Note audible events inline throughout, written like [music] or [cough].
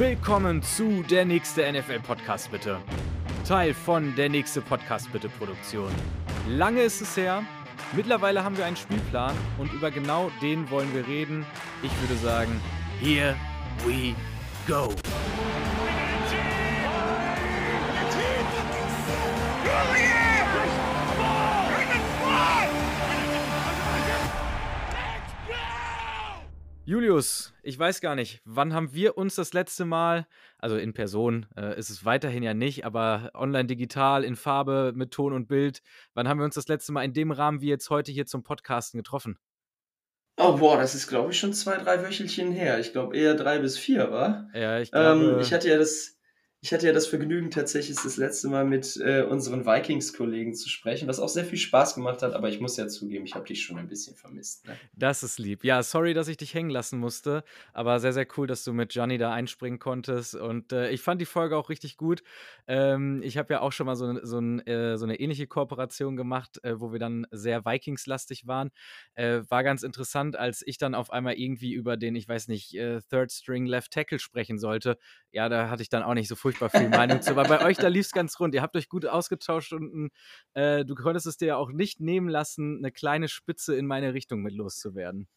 Willkommen zu der nächste NFL-Podcast bitte. Teil von der nächste Podcast bitte Produktion. Lange ist es her. Mittlerweile haben wir einen Spielplan und über genau den wollen wir reden. Ich würde sagen, here we go. Julius, ich weiß gar nicht, wann haben wir uns das letzte Mal, also in Person äh, ist es weiterhin ja nicht, aber online digital, in Farbe, mit Ton und Bild, wann haben wir uns das letzte Mal in dem Rahmen wie jetzt heute hier zum Podcasten getroffen? Oh, boah, das ist, glaube ich, schon zwei, drei Wöchelchen her. Ich glaube eher drei bis vier, war? Ja, ich glaube. Ähm, ich hatte ja das, ich hatte ja das Vergnügen, tatsächlich das letzte Mal mit äh, unseren Vikings-Kollegen zu sprechen, was auch sehr viel Spaß gemacht hat, aber ich muss ja zugeben, ich habe dich schon ein bisschen vermisst. Ne? Das ist lieb. Ja, sorry, dass ich dich hängen lassen musste, aber sehr, sehr cool, dass du mit Johnny da einspringen konntest. Und äh, ich fand die Folge auch richtig gut. Ähm, ich habe ja auch schon mal so, so, ein, äh, so eine ähnliche Kooperation gemacht, äh, wo wir dann sehr Vikings-lastig waren. Äh, war ganz interessant, als ich dann auf einmal irgendwie über den, ich weiß nicht, äh, Third String Left Tackle sprechen sollte. Ja, da hatte ich dann auch nicht so furchtbar furchtbar viel Meinung zu. Aber bei euch, da lief es ganz rund. Ihr habt euch gut ausgetauscht und äh, du konntest es dir ja auch nicht nehmen lassen, eine kleine Spitze in meine Richtung mit loszuwerden.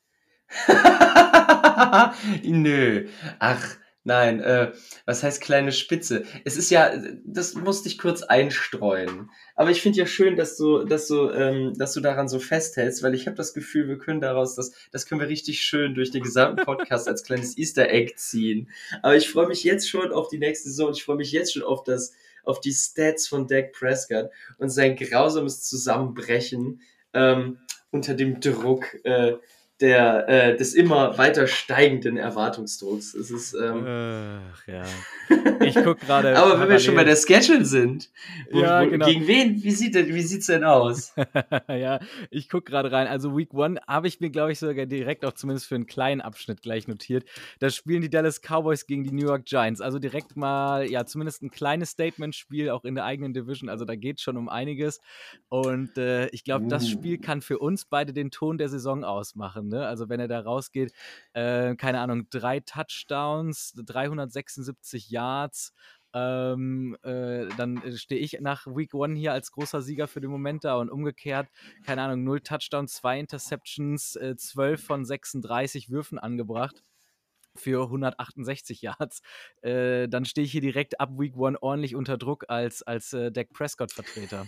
[laughs] Nö. Ach, Nein, äh, was heißt kleine Spitze? Es ist ja, das musste ich kurz einstreuen. Aber ich finde ja schön, dass du, dass du, ähm, dass du daran so festhältst, weil ich habe das Gefühl, wir können daraus, das, das können wir richtig schön durch den gesamten Podcast als kleines [laughs] Easter Egg ziehen. Aber ich freue mich jetzt schon auf die nächste Saison. Ich freue mich jetzt schon auf das, auf die Stats von Dak Prescott und sein grausames Zusammenbrechen ähm, unter dem Druck. Äh, der, äh, des immer weiter steigenden Erwartungsdrucks. Es ist, ähm, Ach, ja. [laughs] Ich guck gerade. Aber wenn wir schon bei der Schedule sind, wo, ja, genau. gegen wen, wie sieht denn, wie sieht's denn aus? [laughs] ja, ich guck gerade rein. Also Week One habe ich mir, glaube ich, sogar direkt auch zumindest für einen kleinen Abschnitt gleich notiert. Da spielen die Dallas Cowboys gegen die New York Giants. Also direkt mal, ja, zumindest ein kleines Statement-Spiel, auch in der eigenen Division. Also da geht schon um einiges. Und äh, ich glaube, uh. das Spiel kann für uns beide den Ton der Saison ausmachen. Ne? Also wenn er da rausgeht, äh, keine Ahnung, drei Touchdowns, 376 Yards, ähm, äh, dann stehe ich nach Week One hier als großer Sieger für den Moment da und umgekehrt, keine Ahnung, 0 Touchdowns, 2 Interceptions, äh, 12 von 36 Würfen angebracht für 168 Yards. Äh, dann stehe ich hier direkt ab Week One ordentlich unter Druck als, als äh, Dak Prescott-Vertreter.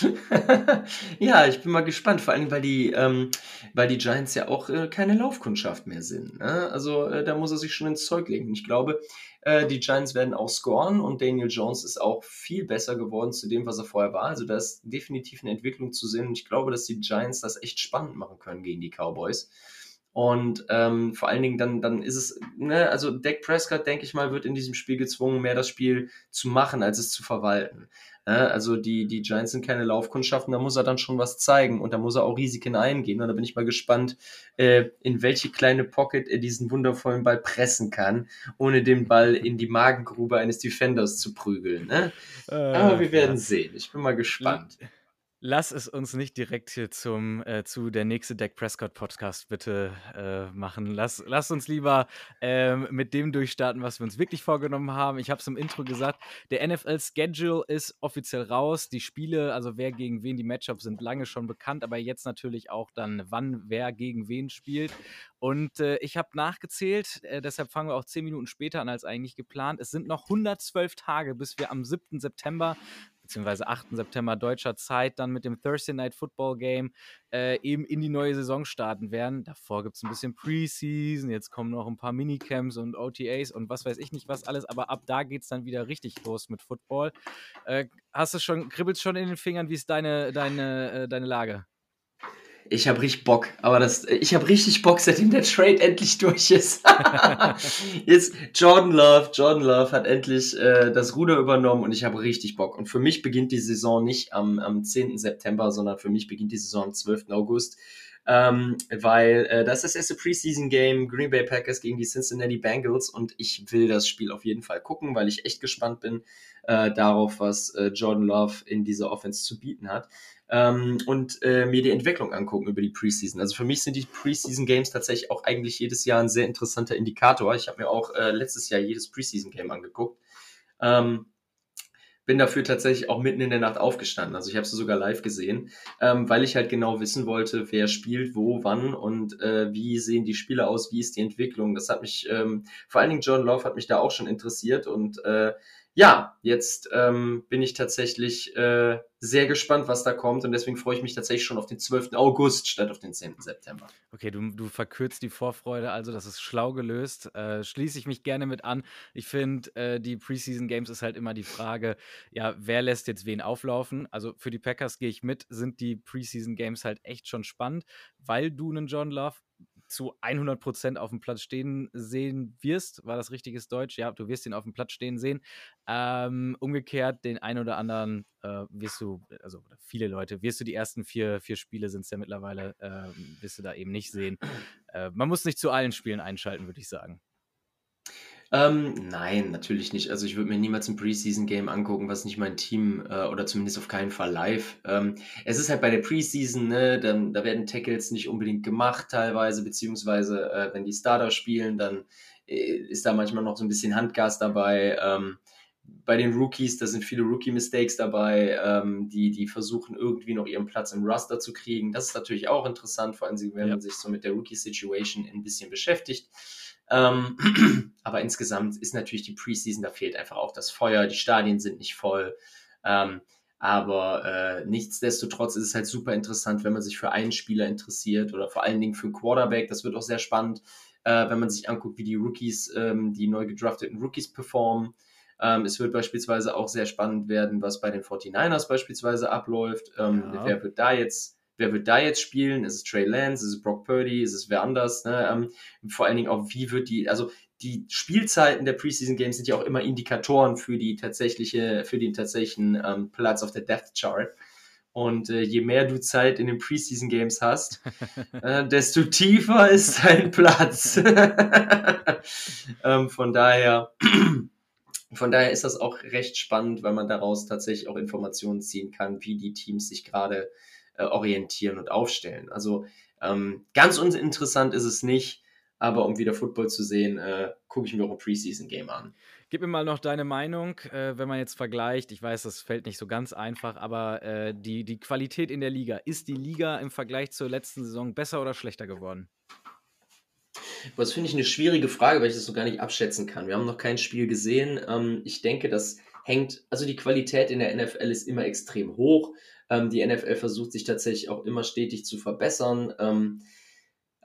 [laughs] Ja, ich bin mal gespannt, vor allem, weil die, ähm, weil die Giants ja auch äh, keine Laufkundschaft mehr sind. Ne? Also äh, da muss er sich schon ins Zeug legen. Ich glaube, äh, die Giants werden auch scoren und Daniel Jones ist auch viel besser geworden zu dem, was er vorher war. Also da ist definitiv eine Entwicklung zu sehen und ich glaube, dass die Giants das echt spannend machen können gegen die Cowboys. Und ähm, vor allen Dingen dann, dann ist es, ne, also Dak Prescott, denke ich mal, wird in diesem Spiel gezwungen, mehr das Spiel zu machen, als es zu verwalten. Ne? Also die, die Giants sind keine Laufkundschaften, da muss er dann schon was zeigen und da muss er auch Risiken eingehen. Und da bin ich mal gespannt, äh, in welche kleine Pocket er diesen wundervollen Ball pressen kann, ohne den Ball in die Magengrube eines Defenders zu prügeln. Ne? Äh, Aber wir werden ja. sehen. Ich bin mal gespannt. Lass es uns nicht direkt hier zum äh, zu der nächste Deck Prescott Podcast bitte äh, machen. Lass, lass uns lieber ähm, mit dem durchstarten, was wir uns wirklich vorgenommen haben. Ich habe es im Intro gesagt, der NFL Schedule ist offiziell raus. Die Spiele, also wer gegen wen die Matchups sind, lange schon bekannt, aber jetzt natürlich auch dann, wann wer gegen wen spielt. Und äh, ich habe nachgezählt, äh, deshalb fangen wir auch zehn Minuten später an als eigentlich geplant. Es sind noch 112 Tage, bis wir am 7. September beziehungsweise 8. September deutscher Zeit dann mit dem Thursday Night Football Game äh, eben in die neue Saison starten werden. Davor gibt es ein bisschen Preseason, jetzt kommen noch ein paar Minicamps und OTAs und was weiß ich nicht was alles, aber ab da geht es dann wieder richtig los mit Football. Äh, hast du schon, kribbelst schon in den Fingern, wie ist deine, deine, äh, deine Lage? Ich habe richtig Bock, aber das, ich habe richtig Bock, seitdem der Trade endlich durch ist. [laughs] Jetzt Jordan Love, Jordan Love hat endlich äh, das Ruder übernommen und ich habe richtig Bock. Und für mich beginnt die Saison nicht am, am 10. September, sondern für mich beginnt die Saison am 12. August. Ähm, weil äh, das ist das erste Preseason-Game Green Bay Packers gegen die Cincinnati Bengals und ich will das Spiel auf jeden Fall gucken, weil ich echt gespannt bin äh, darauf, was äh, Jordan Love in dieser Offense zu bieten hat. Ähm, und äh, mir die Entwicklung angucken über die Preseason. Also für mich sind die Preseason Games tatsächlich auch eigentlich jedes Jahr ein sehr interessanter Indikator. Ich habe mir auch äh, letztes Jahr jedes Preseason Game angeguckt. Ähm, bin dafür tatsächlich auch mitten in der Nacht aufgestanden. Also ich habe sie sogar live gesehen, ähm, weil ich halt genau wissen wollte, wer spielt, wo, wann und äh, wie sehen die Spiele aus, wie ist die Entwicklung. Das hat mich, ähm, vor allen Dingen John Love hat mich da auch schon interessiert und äh, ja, jetzt ähm, bin ich tatsächlich äh, sehr gespannt, was da kommt und deswegen freue ich mich tatsächlich schon auf den 12. August statt auf den 10. September. Okay, du, du verkürzt die Vorfreude, also das ist schlau gelöst. Äh, schließe ich mich gerne mit an. Ich finde, äh, die Preseason Games ist halt immer die Frage, ja, wer lässt jetzt wen auflaufen? Also für die Packers gehe ich mit, sind die Preseason Games halt echt schon spannend, weil du einen John Love zu 100 Prozent auf dem Platz stehen sehen wirst. War das richtiges Deutsch? Ja, du wirst ihn auf dem Platz stehen sehen. Ähm, umgekehrt, den einen oder anderen äh, wirst du, also viele Leute, wirst du die ersten vier, vier Spiele sind es ja mittlerweile, äh, wirst du da eben nicht sehen. Äh, man muss nicht zu allen Spielen einschalten, würde ich sagen. Ähm, nein, natürlich nicht. Also ich würde mir niemals ein Preseason-Game angucken, was nicht mein Team äh, oder zumindest auf keinen Fall live. Ähm, es ist halt bei der Preseason, ne, dann, da werden Tackles nicht unbedingt gemacht teilweise, beziehungsweise äh, wenn die Starter spielen, dann äh, ist da manchmal noch so ein bisschen Handgas dabei. Ähm, bei den Rookies, da sind viele Rookie-Mistakes dabei, ähm, die, die versuchen irgendwie noch ihren Platz im Raster zu kriegen. Das ist natürlich auch interessant, vor allem wenn ja. man sich so mit der Rookie-Situation ein bisschen beschäftigt. Ähm, [clears throat] aber insgesamt ist natürlich die Preseason, da fehlt einfach auch das Feuer, die Stadien sind nicht voll. Ähm, aber äh, nichtsdestotrotz ist es halt super interessant, wenn man sich für einen Spieler interessiert oder vor allen Dingen für einen Quarterback. Das wird auch sehr spannend, äh, wenn man sich anguckt, wie die Rookies, ähm, die neu gedrafteten Rookies performen. Ähm, es wird beispielsweise auch sehr spannend werden, was bei den 49ers beispielsweise abläuft. Ähm, ja. Wer wird da jetzt wer wird da jetzt spielen? Ist es Trey Lance? Ist es Brock Purdy? Ist es wer anders? Ne? Ähm, vor allen Dingen auch, wie wird die, also die Spielzeiten der Preseason Games sind ja auch immer Indikatoren für die tatsächliche, für den tatsächlichen ähm, Platz auf der Death Chart. Und äh, je mehr du Zeit in den Preseason Games hast, [laughs] äh, desto tiefer ist dein Platz. [laughs] ähm, von daher, [clears throat] von daher ist das auch recht spannend, weil man daraus tatsächlich auch Informationen ziehen kann, wie die Teams sich gerade äh, orientieren und aufstellen. Also ähm, ganz uninteressant ist es nicht, aber um wieder Football zu sehen, äh, gucke ich mir auch ein Preseason-Game an. Gib mir mal noch deine Meinung, äh, wenn man jetzt vergleicht. Ich weiß, das fällt nicht so ganz einfach, aber äh, die, die Qualität in der Liga. Ist die Liga im Vergleich zur letzten Saison besser oder schlechter geworden? Das finde ich eine schwierige Frage, weil ich das so gar nicht abschätzen kann. Wir haben noch kein Spiel gesehen. Ähm, ich denke, das hängt, also die Qualität in der NFL ist immer extrem hoch. Ähm, die NFL versucht sich tatsächlich auch immer stetig zu verbessern. Ähm,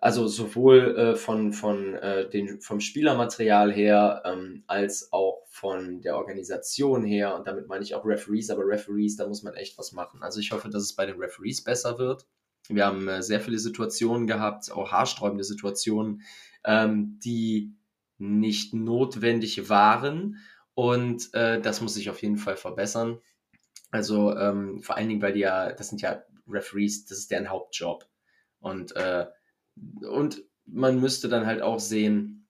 also sowohl äh, von, von, äh, den, vom Spielermaterial her ähm, als auch von der Organisation her. Und damit meine ich auch Referees, aber Referees, da muss man echt was machen. Also ich hoffe, dass es bei den Referees besser wird. Wir haben äh, sehr viele Situationen gehabt, auch haarsträubende Situationen, ähm, die nicht notwendig waren. Und äh, das muss sich auf jeden Fall verbessern. Also ähm, vor allen Dingen, weil die ja, das sind ja Referees, das ist deren Hauptjob. Und, äh, und man müsste dann halt auch sehen,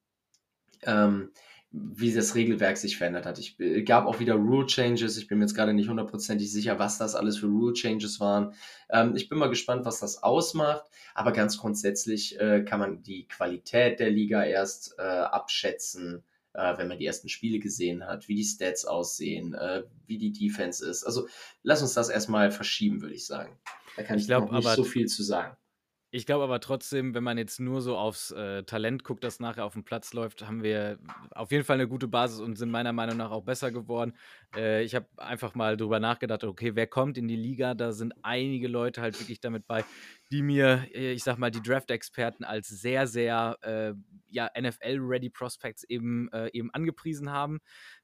ähm, wie das Regelwerk sich verändert hat. Ich äh, gab auch wieder Rule Changes. Ich bin mir jetzt gerade nicht hundertprozentig sicher, was das alles für Rule Changes waren. Ähm, ich bin mal gespannt, was das ausmacht. Aber ganz grundsätzlich äh, kann man die Qualität der Liga erst äh, abschätzen, äh, wenn man die ersten Spiele gesehen hat, wie die Stats aussehen, äh, wie die Defense ist. Also lass uns das erstmal verschieben, würde ich sagen. Da kann ich, ich glaub, noch nicht so viel zu sagen. Ich glaube aber trotzdem, wenn man jetzt nur so aufs äh, Talent guckt, das nachher auf dem Platz läuft, haben wir auf jeden Fall eine gute Basis und sind meiner Meinung nach auch besser geworden. Äh, ich habe einfach mal drüber nachgedacht, okay, wer kommt in die Liga? Da sind einige Leute halt wirklich damit bei, die mir, äh, ich sag mal, die Draft-Experten als sehr, sehr äh, ja, NFL-Ready Prospects eben, äh, eben angepriesen haben.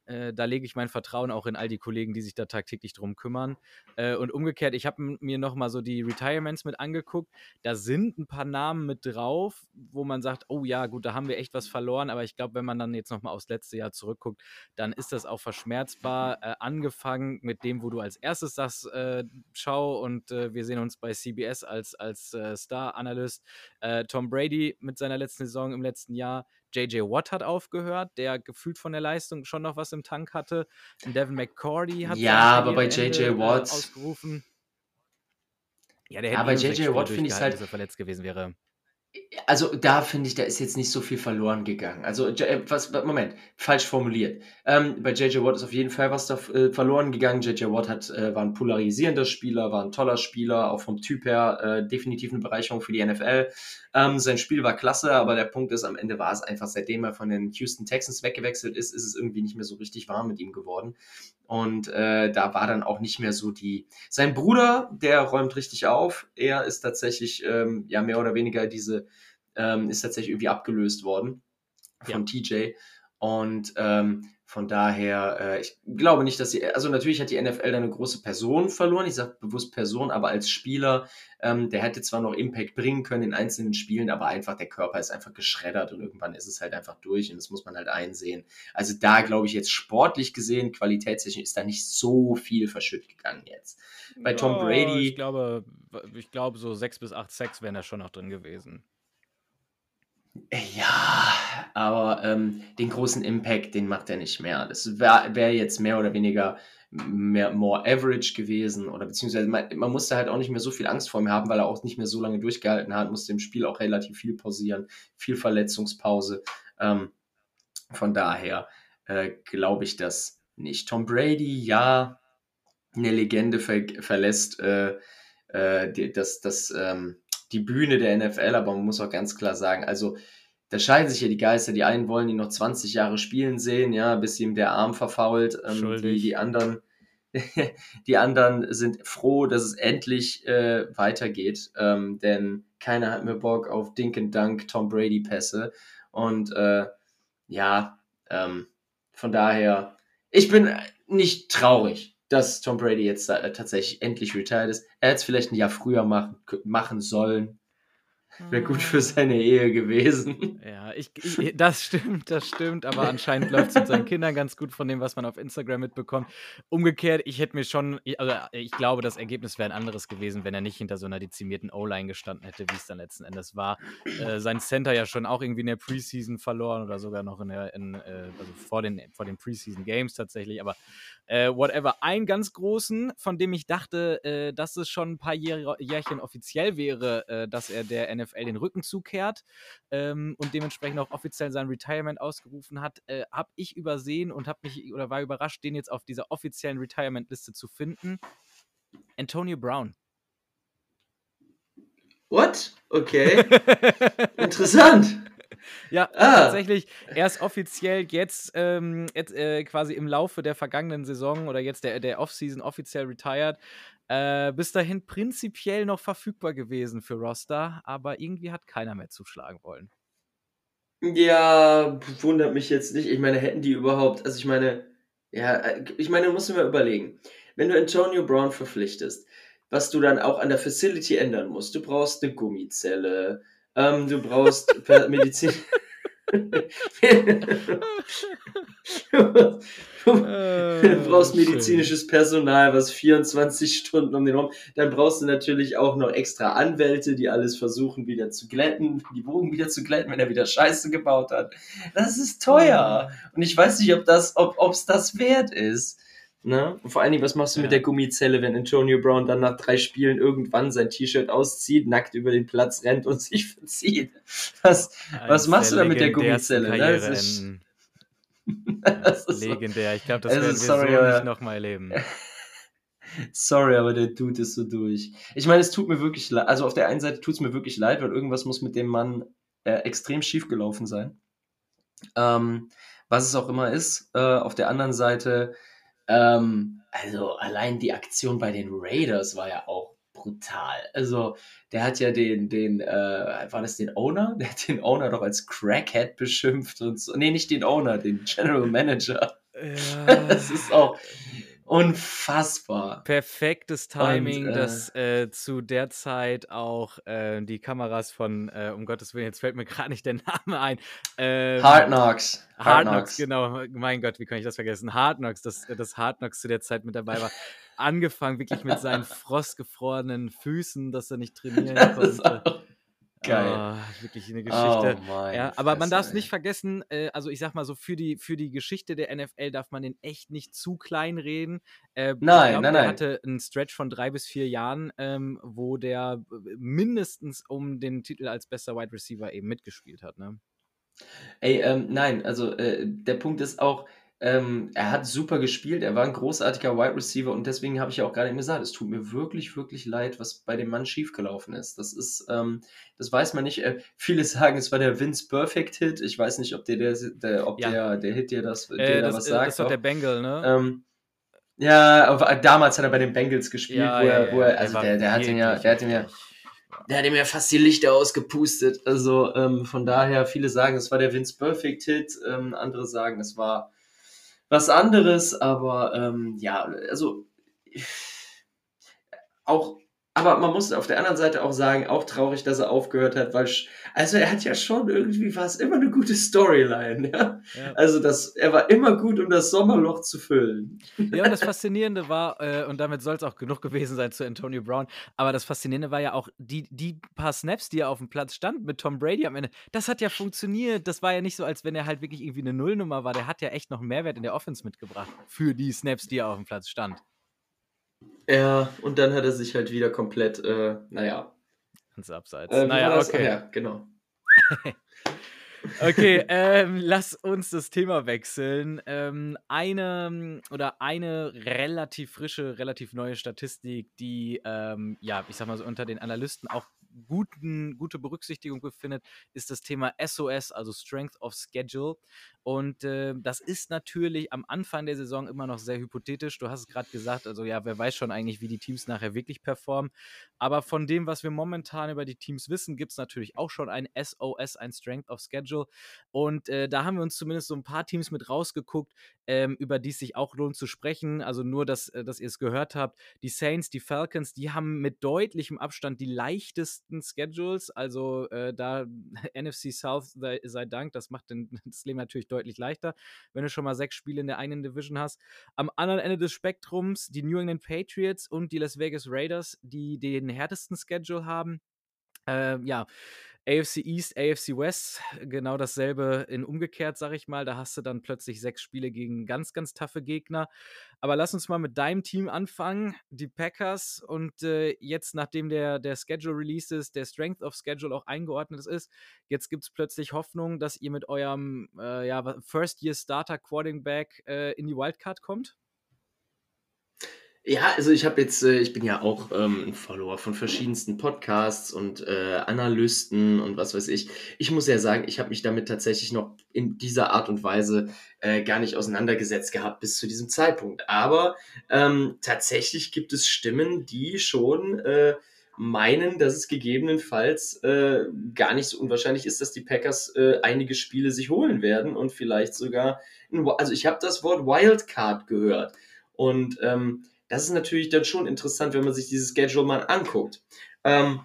Äh, da lege ich mein Vertrauen auch in all die Kollegen, die sich da tagtäglich drum kümmern. Äh, und umgekehrt, ich habe mir noch mal so die Retirements mit angeguckt. Da sind ein paar Namen mit drauf, wo man sagt, oh ja, gut, da haben wir echt was verloren. Aber ich glaube, wenn man dann jetzt noch mal aufs letzte Jahr zurückguckt, dann ist das auch verschmerzbar. Äh, angefangen mit dem, wo du als erstes sagst, äh, schau und äh, wir sehen uns bei CBS als, als äh, Star-Analyst. Tom Brady mit seiner letzten Saison im letzten Jahr. JJ Watt hat aufgehört, der gefühlt von der Leistung schon noch was im Tank hatte. Und Devin McCordy hat ja, aber bei JJ äh, Watt ausgerufen. Ja, der hätte sechs JJ Watt finde durchgehalten, halt- er verletzt gewesen wäre. Also da finde ich, da ist jetzt nicht so viel verloren gegangen. Also äh, was, Moment, falsch formuliert. Ähm, bei JJ Watt ist auf jeden Fall was da äh, verloren gegangen. JJ Watt hat, äh, war ein polarisierender Spieler, war ein toller Spieler, auch vom Typ her äh, definitiv eine Bereicherung für die NFL. Ähm, sein Spiel war klasse, aber der Punkt ist, am Ende war es einfach, seitdem er von den Houston Texans weggewechselt ist, ist es irgendwie nicht mehr so richtig warm mit ihm geworden. Und äh, da war dann auch nicht mehr so die. Sein Bruder, der räumt richtig auf. Er ist tatsächlich ähm, ja mehr oder weniger diese ähm, ist tatsächlich irgendwie abgelöst worden von TJ. Und ähm, von daher, äh, ich glaube nicht, dass sie, also natürlich hat die NFL da eine große Person verloren, ich sage bewusst Person, aber als Spieler, ähm, der hätte zwar noch Impact bringen können in einzelnen Spielen, aber einfach der Körper ist einfach geschreddert und irgendwann ist es halt einfach durch und das muss man halt einsehen. Also da glaube ich jetzt sportlich gesehen, qualitätstechnisch ist da nicht so viel verschütt gegangen jetzt. Bei Tom Ja, Brady- Ich glaube, ich glaube, so sechs bis acht Sex wären da schon noch drin gewesen. Ja, aber ähm, den großen Impact, den macht er nicht mehr. Das wäre wär jetzt mehr oder weniger mehr more average gewesen oder beziehungsweise man, man musste halt auch nicht mehr so viel Angst vor ihm haben, weil er auch nicht mehr so lange durchgehalten hat, musste im Spiel auch relativ viel pausieren, viel Verletzungspause. Ähm, von daher äh, glaube ich das nicht. Tom Brady, ja, eine Legende ver verlässt äh, äh, das, das, ähm, die Bühne der NFL, aber man muss auch ganz klar sagen, also da scheiden sich ja die Geister. Die einen wollen ihn noch 20 Jahre spielen sehen, ja, bis ihm der Arm verfault. Ähm, die, die anderen, [laughs] die anderen sind froh, dass es endlich äh, weitergeht, ähm, denn keiner hat mehr Bock auf Dink and Dunk Tom Brady Pässe und äh, ja, ähm, von daher, ich bin nicht traurig, dass Tom Brady jetzt äh, tatsächlich endlich retired ist. Er hätte es vielleicht ein Jahr früher machen, machen sollen. Wäre gut für seine Ehe gewesen. Ja, ich, ich, das stimmt, das stimmt, aber anscheinend läuft es mit seinen Kindern ganz gut von dem, was man auf Instagram mitbekommt. Umgekehrt, ich hätte mir schon, also ich glaube, das Ergebnis wäre ein anderes gewesen, wenn er nicht hinter so einer dezimierten O-Line gestanden hätte, wie es dann letzten Endes war. Äh, sein Center ja schon auch irgendwie in der Preseason verloren oder sogar noch in der, in, äh, also vor den, vor den Preseason Games tatsächlich, aber äh, whatever. Einen ganz großen, von dem ich dachte, äh, dass es schon ein paar Jähr Jährchen offiziell wäre, äh, dass er der NFL den Rücken zukehrt ähm, und dementsprechend auch offiziell sein Retirement ausgerufen hat, äh, habe ich übersehen und habe mich oder war überrascht, den jetzt auf dieser offiziellen Retirement-Liste zu finden. Antonio Brown. What? Okay. [laughs] Interessant. [laughs] Ja, Ah. tatsächlich, er ist offiziell jetzt, ähm, jetzt äh, quasi im Laufe der vergangenen Saison oder jetzt der, der Offseason offiziell retired. Äh, bis dahin prinzipiell noch verfügbar gewesen für Roster, aber irgendwie hat keiner mehr zuschlagen wollen. Ja, wundert mich jetzt nicht. Ich meine, hätten die überhaupt, also ich meine, ja, äh, ich meine, du musst dir mal überlegen, wenn du Antonio Brown verpflichtest, was du dann auch an der Facility ändern musst, du brauchst eine Gummizelle, ähm, du brauchst Medizin. [laughs] du brauchst medizinisches Personal, was 24 Stunden um den rum. Dann brauchst du natürlich auch noch extra Anwälte, die alles versuchen wieder zu glätten, die Bogen wieder zu glätten, wenn er wieder Scheiße gebaut hat. Das ist teuer. Und ich weiß nicht, ob das, ob es das wert ist. Ne? Und vor allen Dingen, was machst du mit Ja. der Gummizelle, wenn Antonio Brown dann nach drei Spielen irgendwann sein T-Shirt auszieht, nackt über den Platz rennt und [laughs] sich verzieht? Was, Was machst du da mit der Gummizelle? Das ist- [laughs] das ist Legendär. Ich glaube, das Also, werden wir sorry, so nicht nochmal erleben. [laughs] sorry, aber der Dude ist so durch. Ich meine, es tut mir wirklich leid. Also auf der einen Seite tut es mir wirklich leid, weil irgendwas muss mit dem Mann äh, extrem schief gelaufen sein. Ähm, was es auch immer ist. Äh, auf der anderen Seite, ähm, also allein die Aktion bei den Raiders war ja auch brutal. Also der hat ja den, den, äh, war das den Owner? [laughs] Der hat den Owner doch als Crackhead beschimpft und so. Nee, nicht den Owner, den General Manager. [laughs] Das ist auch unfassbar. Perfektes Timing, Und, äh, dass äh, zu der Zeit auch äh, die Kameras von, äh, um Gottes Willen, jetzt fällt mir [laughs] gerade nicht der Name ein. Ähm, Hard Knocks. Hard Knocks, genau. Mein Gott, wie kann ich das vergessen? Hard Knocks, dass das Hard Knocks zu der Zeit mit dabei war. [laughs] angefangen wirklich mit seinen frostgefrorenen Füßen, dass er nicht [laughs] trainieren konnte. Geil. Oh, wirklich eine Geschichte. Oh ja, aber man darf es nicht vergessen, äh, also ich sag mal so, für die, für die Geschichte der NFL darf man den echt nicht zu klein reden. Äh, Nein, glaub, nein, nein. hatte einen Stretch von drei bis vier Jahren, ähm, wo der äh, mindestens um den Titel als bester Wide Receiver eben mitgespielt hat. Ne? Ey, ähm, nein, also äh, der Punkt ist auch, ähm, er hat super gespielt, er war ein großartiger Wide Receiver und deswegen habe ich ja auch gerade eben gesagt, es tut mir wirklich, wirklich leid, was bei dem Mann schiefgelaufen ist. Das ist, ähm, das weiß man nicht. Äh, viele [laughs] sagen, es war der Vince Perfect Hit. Ich weiß nicht, ob der, der, der ob Ja. der, der Hit dir das, dir Äh, da das, was sagt. das ist doch der. Bengal, ne? Ähm, ja, aber damals hat er bei den Bengals gespielt, ja, wo ja, er, wo er, also der, der hat ihn ja, der hat ihm ja, der hat ihm ja fast die Lichter ausgepustet. Also ähm, von daher, viele sagen, es war der Vince Perfect Hit, ähm, andere sagen, es war was anderes, aber ähm, ja, also auch, aber man muss auf der anderen Seite auch sagen, auch traurig, dass er aufgehört hat, weil, also er hat ja schon irgendwie, war es immer eine gute Storyline, ja. Ja. Also das, er war immer gut, um das Sommerloch zu füllen. Ja, und das Faszinierende war, äh, und damit soll es auch genug gewesen sein zu Antonio Brown, aber das Faszinierende war ja auch, die, die paar Snaps, die er auf dem Platz stand mit Tom Brady am Ende, das hat ja funktioniert. Das war ja nicht so, als wenn er halt wirklich irgendwie eine Nullnummer war. Der hat ja echt noch einen Mehrwert in der Offense mitgebracht für die Snaps, die er auf dem Platz stand. Ja, und dann hat er sich halt wieder komplett, äh, naja. Ins Abseits. Äh, naja, okay. Ja, genau. [laughs] Okay, [laughs] ähm, lass uns das Thema wechseln. Ähm, eine oder eine relativ frische, relativ neue Statistik, die, ähm, ja, ich sag mal so unter den Analysten auch guten, gute Berücksichtigung befindet, ist das Thema SOS, also Strength of Schedule. Und äh, das ist natürlich am Anfang der Saison immer noch sehr hypothetisch. Du hast es gerade gesagt, also ja, wer weiß schon eigentlich, wie die Teams nachher wirklich performen. Aber von dem, was wir momentan über die Teams wissen, gibt es natürlich auch schon ein SOS, ein Strength of Schedule. Und äh, da haben wir uns zumindest so ein paar Teams mit rausgeguckt, ähm, über die es sich auch lohnt zu sprechen. Also nur, dass, äh, dass ihr es gehört habt. Die Saints, die Falcons, die haben mit deutlichem Abstand die leichtesten Schedules. Also äh, da [laughs] NFC South sei, sei Dank, das macht den, [laughs] das Leben natürlich deutlich leichter, wenn du schon mal sechs Spiele in der einen Division hast. Am anderen Ende des Spektrums die New England Patriots und die Las Vegas Raiders, die den härtesten Schedule haben. Äh, ja, AFC East, AFC West, genau dasselbe in umgekehrt, sag ich mal. Da hast du dann plötzlich sechs Spiele gegen ganz, ganz taffe Gegner. Aber lass uns mal mit deinem Team anfangen, die Packers. Und äh, jetzt, nachdem der, der Schedule Release ist, der Strength of Schedule auch eingeordnet ist, jetzt gibt es plötzlich Hoffnung, dass ihr mit eurem äh, ja, First-Year-Starter Quarterback äh, in die Wildcard kommt. Ja, also ich habe jetzt, äh, ich bin ja auch ähm, ein Follower von verschiedensten Podcasts und äh, Analysten und was weiß ich. Ich muss ja sagen, ich habe mich damit tatsächlich noch in dieser Art und Weise äh, gar nicht auseinandergesetzt gehabt bis zu diesem Zeitpunkt. Aber ähm, tatsächlich gibt es Stimmen, die schon äh, meinen, dass es gegebenenfalls äh, gar nicht so unwahrscheinlich ist, dass die Packers äh, einige Spiele sich holen werden und vielleicht sogar, also ich habe das Wort Wildcard gehört. Und ähm, das ist natürlich dann schon interessant, wenn man sich dieses Schedule mal anguckt. Ähm,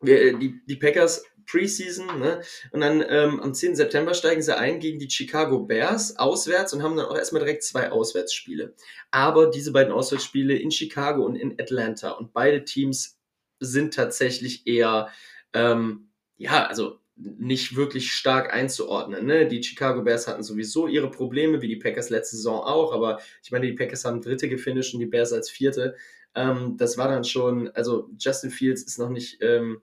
wir, die, die Packers Preseason, ne? Und dann ähm, am 10. September steigen sie ein gegen die Chicago Bears auswärts und haben dann auch erstmal direkt zwei Auswärtsspiele. Aber diese beiden Auswärtsspiele in Chicago und in Atlanta und beide Teams sind tatsächlich eher, ähm, ja, also nicht wirklich stark einzuordnen. Ne? Die Chicago Bears hatten sowieso ihre Probleme, wie die Packers letzte Saison auch, aber ich meine, die Packers haben dritte gefinisht und die Bears als vierte. Ähm, das war dann schon, also Justin Fields ist noch nicht, ähm,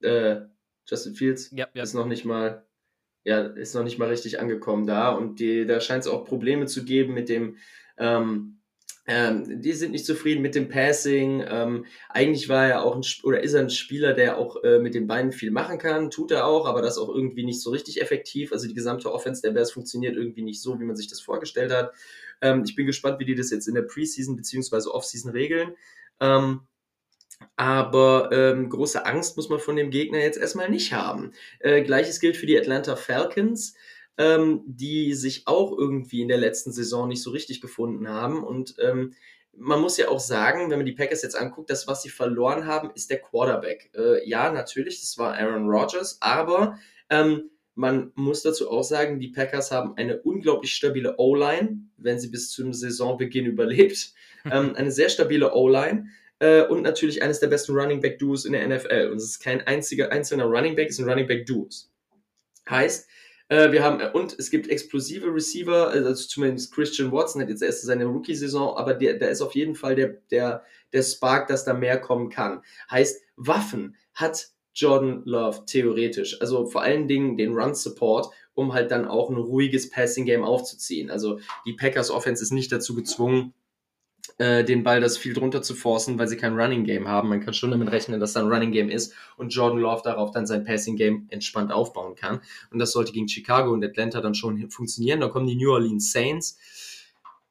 äh, Justin Fields Ja, ja. ist noch nicht mal, ja, ist noch nicht mal richtig angekommen da und die, da scheint es auch Probleme zu geben mit dem, ähm, ähm, die sind nicht zufrieden mit dem Passing. Ähm, eigentlich war er auch ein oder ist er ein Spieler, der auch äh, mit den Beinen viel machen kann, tut er auch, aber das auch irgendwie nicht so richtig effektiv. Also die gesamte Offense der Bears funktioniert irgendwie nicht so, wie man sich das vorgestellt hat. Ähm, ich bin gespannt, wie die das jetzt in der Preseason beziehungsweise Offseason regeln. Ähm, aber ähm, große Angst muss man von dem Gegner jetzt erstmal nicht haben. Äh, Gleiches gilt für die Atlanta Falcons, ähm, die sich auch irgendwie in der letzten Saison nicht so richtig gefunden haben. Und ähm, man muss ja auch sagen, wenn man die Packers jetzt anguckt, das, was sie verloren haben, ist der Quarterback. Äh, ja, natürlich, das war Aaron Rodgers, aber ähm, Man muss dazu auch sagen, die Packers haben eine unglaublich stabile O-Line, wenn sie bis zum Saisonbeginn [laughs] überlebt. ähm, eine sehr stabile O-Line äh, und natürlich eines der besten Running Back Duos in der NFL. Und es ist kein einziger einzelner Running Back, es sind Running Back Duos. Heißt, äh, wir haben, und es gibt explosive Receiver, also zumindest Christian Watson hat jetzt erst seine Rookie-Saison, aber der, der ist auf jeden Fall der, der, der Spark, dass da mehr kommen kann. Heißt, Waffen hat Jordan Love, theoretisch. Also vor allen Dingen den Run-Support, um halt dann auch ein ruhiges Passing-Game aufzuziehen. Also die Packers Offense ist nicht dazu gezwungen, äh, den Ball das viel drunter zu forcen, weil sie kein Running Game haben. Man kann schon damit rechnen, dass da ein Running Game ist und Jordan Love darauf dann sein Passing Game entspannt aufbauen kann. Und das sollte gegen Chicago und Atlanta dann schon funktionieren. Da kommen die New Orleans Saints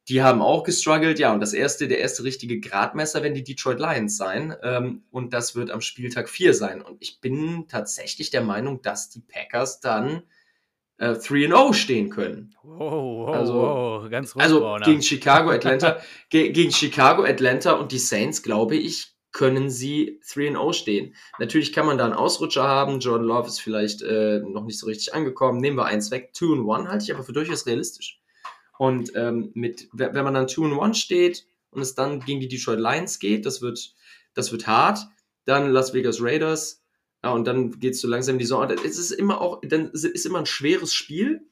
die haben auch gestruggelt, ja, und das erste, der erste richtige Gradmesser werden die Detroit Lions sein. Ähm, und das wird am Spieltag 4 sein. Und ich bin tatsächlich der Meinung, dass die Packers dann äh, 3-0 stehen können. Wow, wow, also, wow. ganz ruhig, Also gegen Chicago, Atlanta, [laughs] ge gegen Chicago, Atlanta und die Saints, glaube ich, können sie 3-0 stehen. Natürlich kann man da einen Ausrutscher haben. Jordan Love ist vielleicht äh, noch nicht so richtig angekommen. Nehmen wir eins weg. 2-1 halte ich aber für durchaus realistisch. Und ähm, mit, wenn man dann 2-1 steht und es dann gegen die Detroit Lions geht, das wird, das wird hart. Dann Las Vegas Raiders. Ja, und dann geht es so langsam in die Saison. Es ist immer auch, dann ist immer ein schweres Spiel.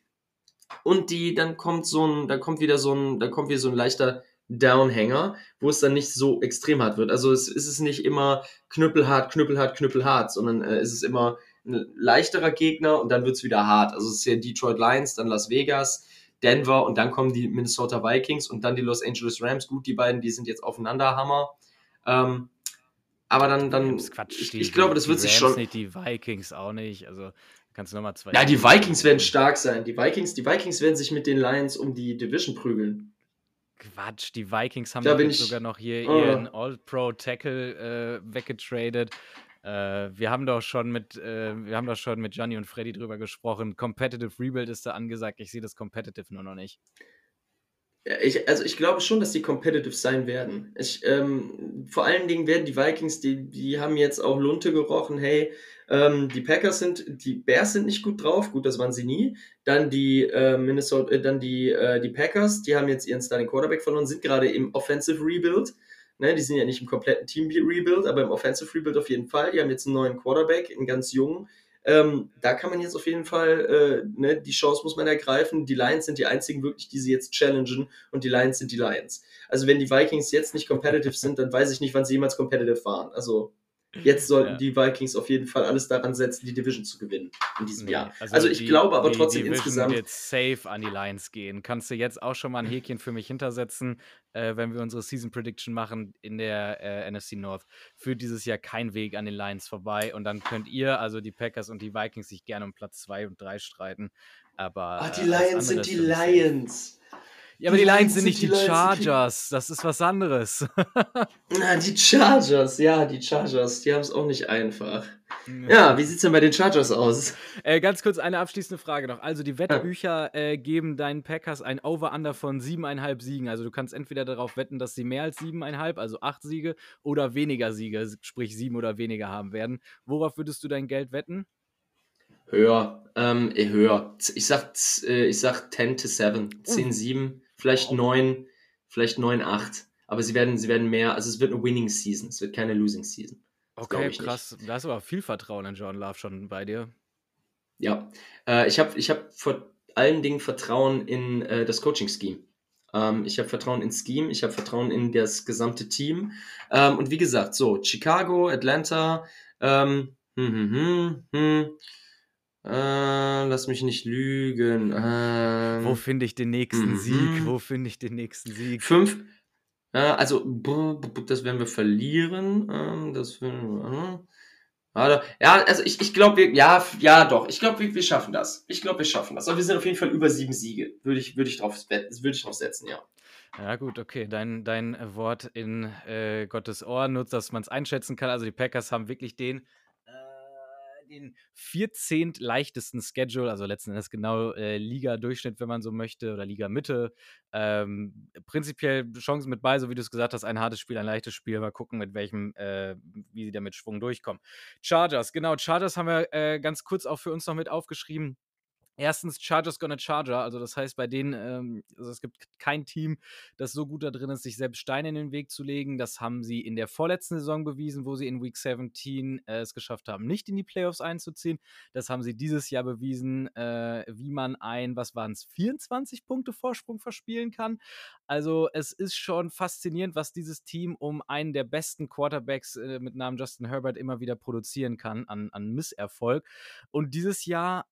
Und die, dann kommt so ein, da kommt wieder so ein, da kommt wieder so ein leichter Downhänger, wo es dann nicht so extrem hart wird. Also es ist es nicht immer knüppelhart, knüppelhart, knüppelhart, sondern äh, es ist immer ein leichterer Gegner und dann wird es wieder hart. Also es ist ja Detroit Lions, dann Las Vegas, Denver und dann kommen die Minnesota Vikings und dann die Los Angeles Rams. Gut, die beiden, die sind jetzt aufeinander Hammer. Ähm, aber dann, dann Quatsch, ich, die, ich, glaube, das wird sich schon. Nicht, die Vikings auch nicht. Also kannst du nochmal zwei. Ja, die Vikings werden stark sein. Die Vikings, die Vikings werden sich mit den Lions um die Division prügeln. Quatsch, die Vikings haben da sogar noch hier oh. ihren All-Pro-Tackle äh, weggetradet. Äh, wir haben doch schon mit, äh, wir haben doch schon mit Gianni und Freddy drüber gesprochen. Competitive Rebuild ist da angesagt. Ich sehe das Competitive nur noch nicht. Ich, also ich glaube schon, dass die competitive sein werden. Ich, ähm, vor allen Dingen werden die Vikings, die, die haben jetzt auch Lunte gerochen, hey, ähm, die Packers sind, die Bears sind nicht gut drauf, gut, das waren sie nie. Dann die äh, Minnesota, äh, dann die, äh, die Packers, die haben jetzt ihren Starting Quarterback verloren, sind gerade im Offensive Rebuild. Ne, die sind ja nicht im kompletten Team-Rebuild, aber im Offensive Rebuild auf jeden Fall. Die haben jetzt einen neuen Quarterback, einen ganz jungen. Ähm, da kann man jetzt auf jeden Fall, äh, ne, die Chance muss man ergreifen. Die Lions sind die einzigen wirklich, die sie jetzt challengen und die Lions sind die Lions. Also wenn die Vikings jetzt nicht competitive sind, dann weiß ich nicht, wann sie jemals competitive waren. Also Jetzt sollten ja. die Vikings auf jeden Fall alles daran setzen, die Division zu gewinnen in diesem nee, Jahr. Also, also ich die, glaube aber trotzdem die insgesamt. wird safe an die Lions gehen. Kannst du jetzt auch schon mal ein Häkchen für mich hintersetzen, äh, wenn wir unsere Season Prediction machen in der äh, NFC North? Führt dieses Jahr kein Weg an den Lions vorbei und dann könnt ihr, also die Packers und die Vikings, sich gerne um Platz 2 und 3 streiten. Aber. Ach, die äh, Lions sind die Lions. Safe. Ja, aber die, die Lions sind nicht die, die Chargers. Das ist was anderes. [laughs] Na, die Chargers, ja, die Chargers, die haben es auch nicht einfach. Ja, wie sieht es denn bei den Chargers aus? Äh, ganz kurz eine abschließende Frage noch. Also die Wettbücher äh, geben deinen Packers ein Over-Under von 7,5 Siegen. Also du kannst entweder darauf wetten, dass sie mehr als 7,5, also 8 Siege, oder weniger Siege, sprich 7 oder weniger haben werden. Worauf würdest du dein Geld wetten? Höher, ähm, eh, höher. Ich sag, äh, ich sag 10 to 7, 10, 7 vielleicht neun, vielleicht neun, acht. Aber sie werden, sie werden mehr, also es wird eine Winning Season, es wird keine Losing Season. Okay, krass. Nicht. Da ist aber viel Vertrauen in John Love schon bei dir. Ja, äh, ich habe ich hab vor allen Dingen Vertrauen in äh, das Coaching-Scheme. Ähm, ich habe Vertrauen ins Scheme, ich habe Vertrauen in das gesamte Team. Ähm, und wie gesagt, so, Chicago, Atlanta, ähm, hm, hm, hm, hm, äh, lass mich nicht lügen. Ähm, Wo finde ich den nächsten Sieg? Mhm. Wo finde ich den nächsten Sieg? Fünf. Äh, also, das werden wir verlieren. Ähm, das werden wir, äh. Ja, also ich, ich glaube, wir, ja, ja, doch. Ich glaube, wir, wir schaffen das. Ich glaube, wir schaffen das. Aber wir sind auf jeden Fall über sieben Siege. Würde ich, würde ich drauf, würde ich drauf setzen, ja. Ja, gut, okay. Dein, dein Wort in äh, Gottes Ohr nutzt, dass man es einschätzen kann. Also die Packers haben wirklich den den 14. leichtesten Schedule, also letzten Endes genau äh, Liga-Durchschnitt, wenn man so möchte, oder Liga-Mitte. Ähm, prinzipiell Chancen mit bei, so wie du es gesagt hast, ein hartes Spiel, ein leichtes Spiel. Mal gucken, mit welchem, äh, wie sie da mit Schwung durchkommen. Chargers, genau, Chargers haben wir äh, ganz kurz auch für uns noch mit aufgeschrieben. Erstens, Chargers gonna Charger. Also, das heißt, bei denen, ähm, also es gibt kein Team, das so gut da drin ist, sich selbst Steine in den Weg zu legen. Das haben sie in der vorletzten Saison bewiesen, wo sie in Week 17 äh, es geschafft haben, nicht in die Playoffs einzuziehen. Das haben sie dieses Jahr bewiesen, äh, wie man ein, was waren es, 24 Punkte Vorsprung verspielen kann. Also, es ist schon faszinierend, was dieses Team um einen der besten Quarterbacks äh, mit Namen Justin Herbert immer wieder produzieren kann an, an Misserfolg. Und dieses Jahr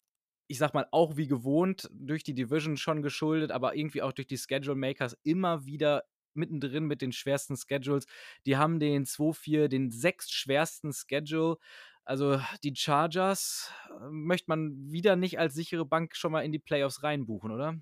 ich sag mal, auch wie gewohnt durch die Division schon geschuldet, aber irgendwie auch durch die Schedule Makers immer wieder mittendrin mit den schwersten Schedules. Die haben den 2-4, den sechst schwersten Schedule. Also die Chargers äh, möchte man wieder nicht als sichere Bank schon mal in die Playoffs reinbuchen, oder?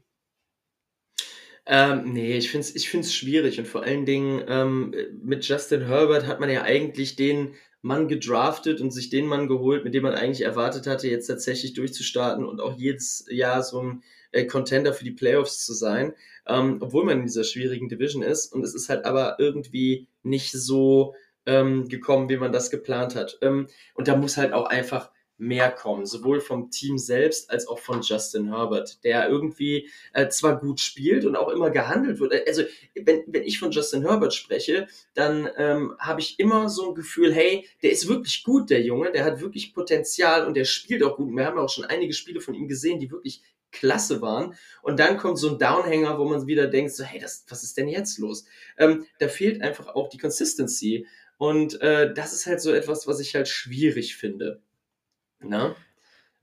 Ähm, nee, ich finde es ich find's schwierig und vor allen Dingen ähm, mit Justin Herbert hat man ja eigentlich den Mann gedraftet und sich den Mann geholt, mit dem man eigentlich erwartet hatte, jetzt tatsächlich durchzustarten und auch jedes Jahr so ein äh, Contender für die Playoffs zu sein, ähm, obwohl man in dieser schwierigen Division ist. Und es ist halt aber irgendwie nicht so ähm, gekommen, wie man das geplant hat. Ähm, und da muss halt auch einfach mehr kommen, sowohl vom Team selbst als auch von Justin Herbert, der irgendwie äh, zwar gut spielt und auch immer gehandelt wird. Also wenn, wenn ich von Justin Herbert spreche, dann ähm, habe ich immer so ein Gefühl, hey, der ist wirklich gut, der Junge, der hat wirklich Potenzial und der spielt auch gut. Wir haben auch schon einige Spiele von ihm gesehen, die wirklich klasse waren. Und dann kommt so ein Downhanger, wo man wieder denkt, so, hey, das, was ist denn jetzt los? Ähm, da fehlt einfach auch die Consistency. Und äh, das ist halt so etwas, was ich halt schwierig finde. Ne?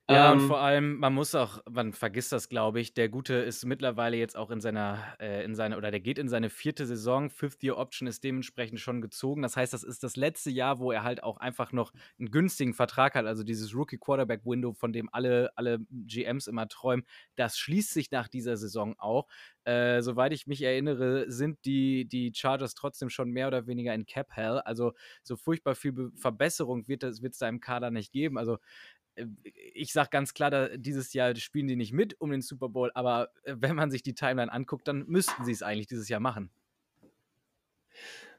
Ja, und vor ähm allem, man muss auch, man vergisst das, glaube ich, der Gute ist mittlerweile jetzt auch in seiner, äh, in seine, oder der geht in seine vierte Saison. Fifth Year Option ist dementsprechend schon gezogen. Das heißt, das ist das letzte Jahr, wo er halt auch einfach noch einen günstigen Vertrag hat. Also dieses Rookie Quarterback Window, von dem alle, alle GMs immer träumen, das schließt sich nach dieser Saison auch. Äh, soweit ich mich erinnere, sind die, die Chargers trotzdem schon mehr oder weniger in Cap Hell. Also so furchtbar viel Be Verbesserung wird es da im Kader nicht geben. Also ich sage ganz klar, da, dieses Jahr spielen die nicht mit um den Super Bowl, aber äh, wenn man sich die Timeline anguckt, dann müssten sie es eigentlich dieses Jahr machen.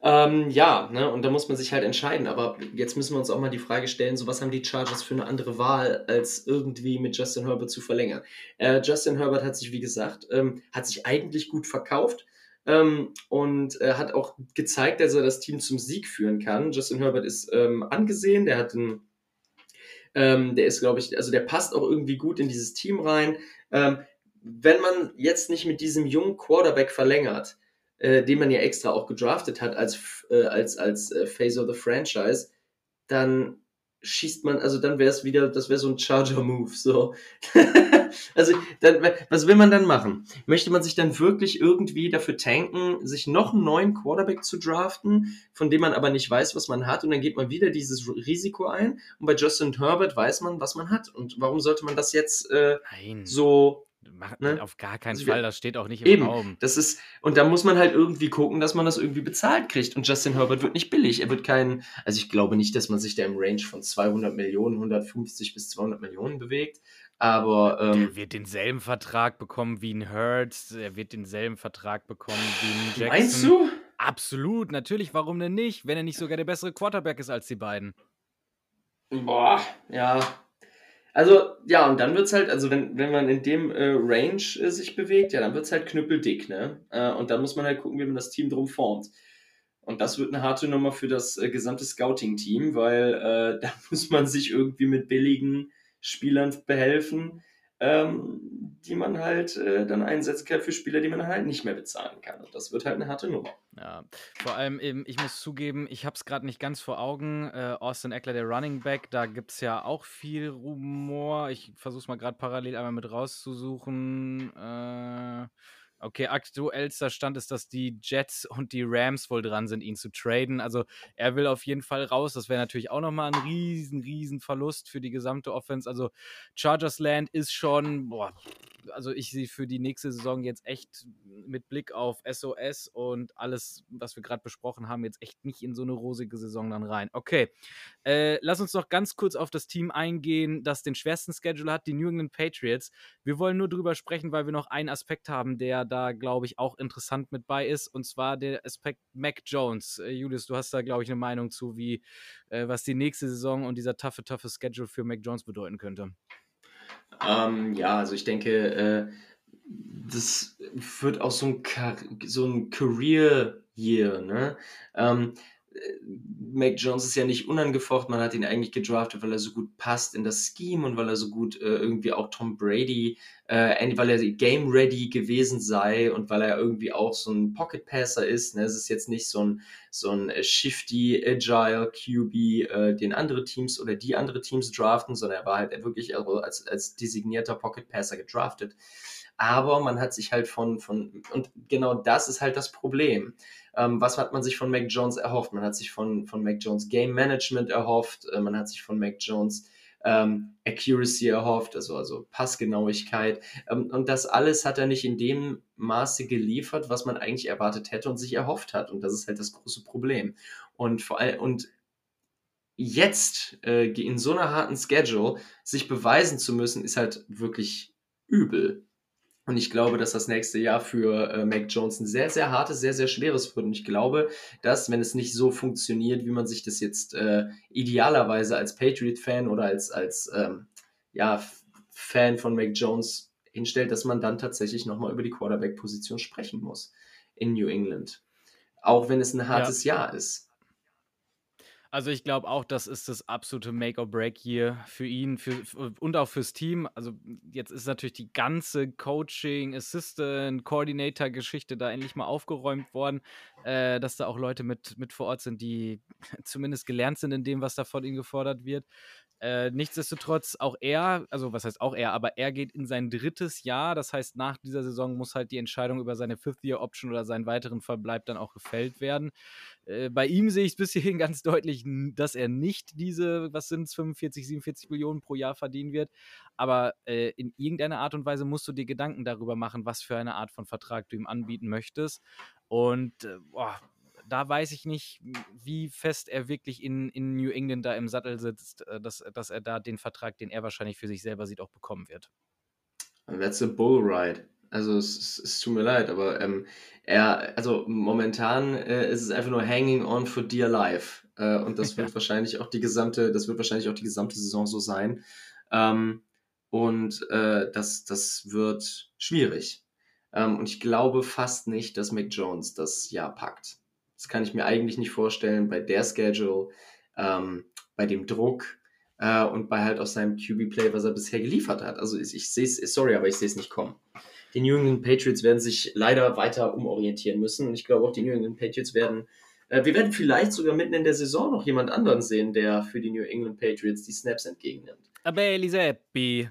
Ähm, ja, ne, und da muss man sich halt entscheiden. Aber jetzt müssen wir uns auch mal die Frage stellen: so, was haben die Chargers für eine andere Wahl, als irgendwie mit Justin Herbert zu verlängern? Äh, Justin Herbert hat sich, wie gesagt, ähm, hat sich eigentlich gut verkauft. Ähm, und äh, hat auch gezeigt, dass er das Team zum Sieg führen kann. Justin Herbert ist ähm, angesehen, der hat ein ähm, der ist, glaube ich, also der passt auch irgendwie gut in dieses Team rein. Ähm, wenn man jetzt nicht mit diesem jungen Quarterback verlängert, äh, den man ja extra auch gedraftet hat als, äh, als, als äh, Phase of the Franchise, dann schießt man, also dann wäre es wieder, das wäre so ein Charger-Move, so. [laughs] also, dann, was will man dann machen? Möchte man sich dann wirklich irgendwie dafür tanken, sich noch einen neuen Quarterback zu draften, von dem man aber nicht weiß, was man hat, und dann geht man wieder dieses Risiko ein, und bei Justin Herbert weiß man, was man hat, und warum sollte man das jetzt äh, so ne? auf gar keinen also, Fall, das steht auch nicht im eben, Raum. Das ist, und da muss man halt irgendwie gucken, dass man das irgendwie bezahlt kriegt. Und Justin Herbert wird nicht billig. Er wird kein, also ich glaube nicht, dass man sich da im Range von 200 Millionen, 150 bis 200 Millionen bewegt. Aber. Ähm, er wird denselben Vertrag bekommen wie ein Hurts, er wird denselben Vertrag bekommen wie ein Jackson. Meinst du? Absolut, natürlich, warum denn nicht, wenn er nicht sogar der bessere Quarterback ist als die beiden? Boah, ja, also, ja, und dann wird's halt, also wenn, wenn man in dem äh, Range äh, sich bewegt, ja, dann wird's halt knüppeldick, ne? Äh, und dann muss man halt gucken, wie man das Team drum formt. Und das wird eine harte Nummer für das äh, gesamte Scouting-Team, weil äh, [laughs] da muss man sich irgendwie mit billigen Spielern behelfen ähm, die man halt äh, dann einsetzen kann für Spieler, die man halt nicht mehr bezahlen kann. Und das wird halt eine harte Nummer. Ja, vor allem eben, ich muss zugeben, ich habe es gerade nicht ganz vor Augen. Äh, Austin Eckler, der Running Back, da gibt es ja auch viel Rumor. Ich versuche es mal gerade parallel einmal mit rauszusuchen. Äh, Okay, aktuellster Stand ist, dass die Jets und die Rams wohl dran sind, ihn zu traden. Also er will auf jeden Fall raus. Das wäre natürlich auch nochmal ein riesen, riesen Verlust für die gesamte Offense. Also Chargers Land ist schon, boah, also ich sehe für die nächste Saison jetzt echt mit Blick auf SOS und alles, was wir gerade besprochen haben, jetzt echt nicht in so eine rosige Saison dann rein. Okay, äh, lass uns noch ganz kurz auf das Team eingehen, das den schwersten Schedule hat, die New England Patriots. Wir wollen nur drüber sprechen, weil wir noch einen Aspekt haben, der da, glaube ich, auch interessant mit bei ist, und zwar der Aspekt Mac Jones. Äh, Julius, du hast da, glaube ich, eine Meinung zu, wie, äh, was die nächste Saison und dieser taffe, taffe Schedule für Mac Jones bedeuten könnte. Ähm, ja, also ich denke, äh, das wird auch so ein, Car so ein Career Year, ne? Ähm, äh, Mac Jones ist ja nicht unangefochten, man hat ihn eigentlich gedraftet, weil er so gut passt in das Scheme und weil er so gut äh, irgendwie auch Tom Brady, äh, weil er game ready gewesen sei und weil er irgendwie auch so ein Pocket Passer ist. Ne? Es ist jetzt nicht so ein, so ein äh, shifty, agile QB, äh, den andere Teams oder die andere Teams draften, sondern er war halt wirklich als, als designierter Pocket Passer gedraftet. Aber man hat sich halt von, von, und genau das ist halt das Problem. Ähm, was hat man sich von Mac Jones erhofft? Man hat sich von, von Mac Jones Game Management erhofft, äh, man hat sich von Mac Jones ähm, Accuracy erhofft, also, also Passgenauigkeit. Ähm, und das alles hat er nicht in dem Maße geliefert, was man eigentlich erwartet hätte und sich erhofft hat. Und das ist halt das große Problem. Und vor allem, und jetzt äh, in so einer harten Schedule sich beweisen zu müssen, ist halt wirklich übel. Und ich glaube, dass das nächste Jahr für äh, Mac Jones ein sehr, sehr hartes, sehr, sehr schweres wird. Und ich glaube, dass, wenn es nicht so funktioniert, wie man sich das jetzt äh, idealerweise als Patriot-Fan oder als, als ähm, ja, Fan von Mac Jones hinstellt, dass man dann tatsächlich nochmal über die Quarterback-Position sprechen muss in New England. Auch wenn es ein hartes ja. Jahr ist. Also ich glaube auch, das ist das absolute Make-or-Break hier für ihn für, und auch fürs Team. Also jetzt ist natürlich die ganze Coaching, Assistant, Coordinator-Geschichte da endlich mal aufgeräumt worden, äh, dass da auch Leute mit, mit vor Ort sind, die [laughs] zumindest gelernt sind in dem, was da von ihnen gefordert wird. Äh, nichtsdestotrotz, auch er, also was heißt auch er, aber er geht in sein drittes Jahr. Das heißt, nach dieser Saison muss halt die Entscheidung über seine Fifth-Year-Option oder seinen weiteren Verbleib dann auch gefällt werden. Äh, bei ihm sehe ich es bis hierhin [laughs] ganz deutlich, dass er nicht diese, was sind es, 45, 47 Millionen pro Jahr verdienen wird. Aber äh, in irgendeiner Art und Weise musst du dir Gedanken darüber machen, was für eine Art von Vertrag du ihm anbieten möchtest. Und äh, boah, da weiß ich nicht, wie fest er wirklich in, in New England da im Sattel sitzt, äh, dass, dass er da den Vertrag, den er wahrscheinlich für sich selber sieht, auch bekommen wird. That's a bull ride. Also es, es, es tut mir leid, aber ähm, er, also momentan äh, ist es einfach nur hanging on for dear life. Äh, und das [laughs] wird wahrscheinlich auch die gesamte, das wird wahrscheinlich auch die gesamte Saison so sein. Ähm, und äh, das, das wird schwierig. Ähm, und ich glaube fast nicht, dass Mick Jones das Jahr packt. Das kann ich mir eigentlich nicht vorstellen bei der Schedule, ähm, bei dem Druck äh, und bei halt aus seinem QB-Play, was er bisher geliefert hat. Also ich, ich sehe es, sorry, aber ich sehe es nicht kommen. Die New England Patriots werden sich leider weiter umorientieren müssen. Und ich glaube auch, die New England Patriots werden, äh, wir werden vielleicht sogar mitten in der Saison noch jemand anderen sehen, der für die New England Patriots die Snaps entgegennimmt. Abeli Seppi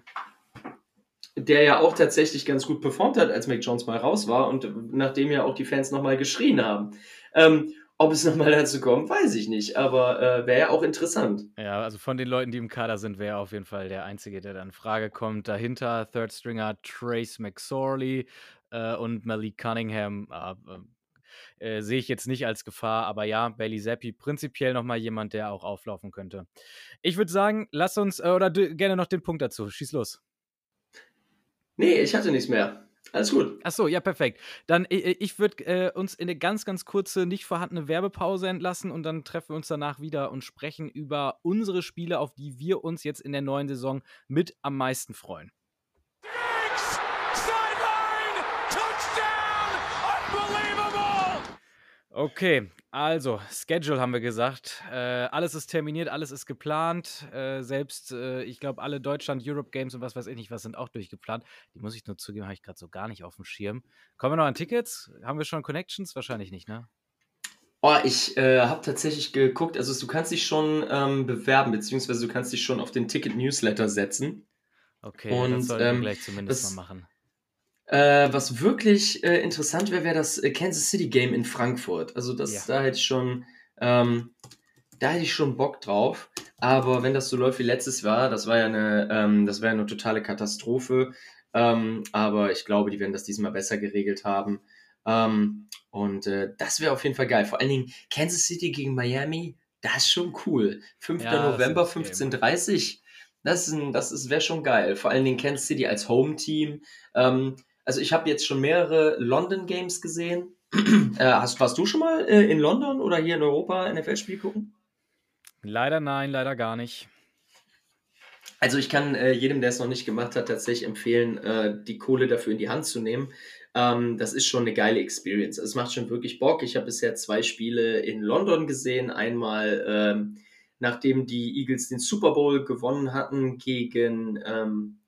der ja auch tatsächlich ganz gut performt hat, als Mac Jones mal raus war und nachdem ja auch die Fans nochmal geschrien haben. Ähm, ob es nochmal dazu kommt, weiß ich nicht, aber äh, wäre ja auch interessant. Ja, also von den Leuten, die im Kader sind, wäre auf jeden Fall der Einzige, der dann in Frage kommt. Dahinter Third Stringer Trace McSorley äh, und Malik Cunningham. Äh, äh, sehe ich jetzt nicht als Gefahr, aber ja, Bailey Zappi prinzipiell nochmal jemand, der auch auflaufen könnte. Ich würde sagen, lass uns, äh, oder gerne noch den Punkt dazu. Schieß los. Nee, ich hatte nichts mehr. Alles gut. Ach so, ja, perfekt. Dann ich, ich würde äh, uns in eine ganz, ganz kurze, nicht vorhandene Werbepause entlassen und dann treffen wir uns danach wieder und sprechen über unsere Spiele, auf die wir uns jetzt in der neuen Saison mit am meisten freuen. Okay, also, Schedule haben wir gesagt. Äh, alles ist terminiert, alles ist geplant. Äh, selbst, äh, ich glaube, alle Deutschland-Europe-Games und was weiß ich nicht, was sind auch durchgeplant. Die muss ich nur zugeben, habe ich gerade so gar nicht auf dem Schirm. Kommen wir noch an Tickets? Haben wir schon Connections? Wahrscheinlich nicht, ne? Oh, ich äh, habe tatsächlich geguckt, also du kannst dich schon ähm, bewerben, beziehungsweise du kannst dich schon auf den Ticket-Newsletter setzen. Okay, und, das sollten ähm, wir gleich zumindest das, mal machen. Äh, was wirklich äh, interessant wäre, wäre das äh, Kansas City Game in Frankfurt. Also das, ja. da hätte ich schon, ähm, da hätte ich schon Bock drauf. Aber wenn das so läuft wie letztes Jahr, das war ja eine, ähm, das wäre eine totale Katastrophe. Ähm, aber ich glaube, die werden das diesmal besser geregelt haben. Ähm, und äh, das wäre auf jeden Fall geil. Vor allen Dingen Kansas City gegen Miami, das ist schon cool. 5. Ja, November, 15.30 Das, ist das wäre schon geil. Vor allen Dingen Kansas City als Home-Team. Ähm, also ich habe jetzt schon mehrere London Games gesehen. [clears throat] äh, hast, warst du schon mal äh, in London oder hier in Europa NFL-Spiel gucken? Leider nein, leider gar nicht. Also ich kann äh, jedem, der es noch nicht gemacht hat, tatsächlich empfehlen, äh, die Kohle dafür in die Hand zu nehmen. Ähm, das ist schon eine geile Experience. Es macht schon wirklich Bock. Ich habe bisher zwei Spiele in London gesehen. Einmal, ähm, nachdem die Eagles den Super Bowl gewonnen hatten gegen ähm,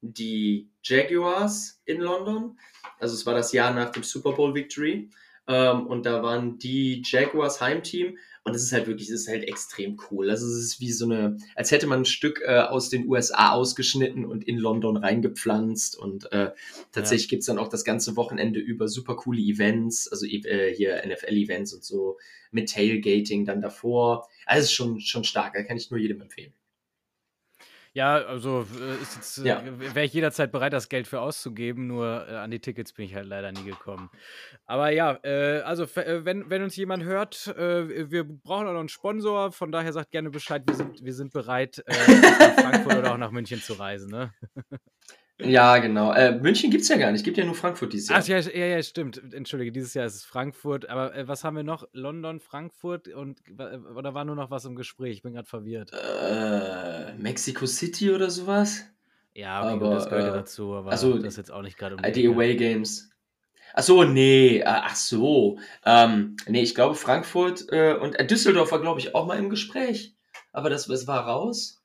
die Jaguars in London. Also es war das Jahr nach dem Super Bowl Victory. Ähm, und da waren die Jaguars Heimteam und es ist halt wirklich, es ist halt extrem cool. Also es ist wie so eine, als hätte man ein Stück äh, aus den USA ausgeschnitten und in London reingepflanzt. Und äh, tatsächlich ja. gibt's dann auch das ganze Wochenende über super coole Events, also äh, hier NFL-Events und so, mit Tailgating dann davor. Also es ist schon, schon stark, da kann ich nur jedem empfehlen. Ja, also äh, ja. äh, wäre ich jederzeit bereit, das Geld für auszugeben, nur äh, an die Tickets bin ich halt leider nie gekommen. Aber ja, äh, also äh, wenn, wenn uns jemand hört, äh, wir brauchen auch noch einen Sponsor, von daher sagt gerne Bescheid, wir sind, wir sind bereit, nach Frankfurt oder auch nach München zu reisen. Ne? [laughs] Ja, genau. Äh, München gibt es ja gar nicht. Es gibt ja nur Frankfurt dieses Jahr. Ach ja, ja, ja, stimmt. Entschuldige, dieses Jahr ist es Frankfurt. Aber äh, was haben wir noch? London, Frankfurt und oder war nur noch was im Gespräch? Ich bin gerade verwirrt. Äh, Mexico City oder sowas? Ja, okay, aber, gut, das gehört ja äh, dazu, aber also, das ist jetzt auch nicht gerade um die Away Games. Ach so, nee, ach so. Ähm, nee, ich glaube Frankfurt äh, und äh, Düsseldorf war, glaube ich, auch mal im Gespräch. Aber das, das war raus.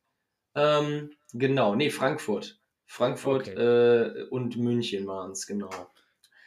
Ähm, genau, nee, Frankfurt. Frankfurt okay. äh, und München waren es, genau.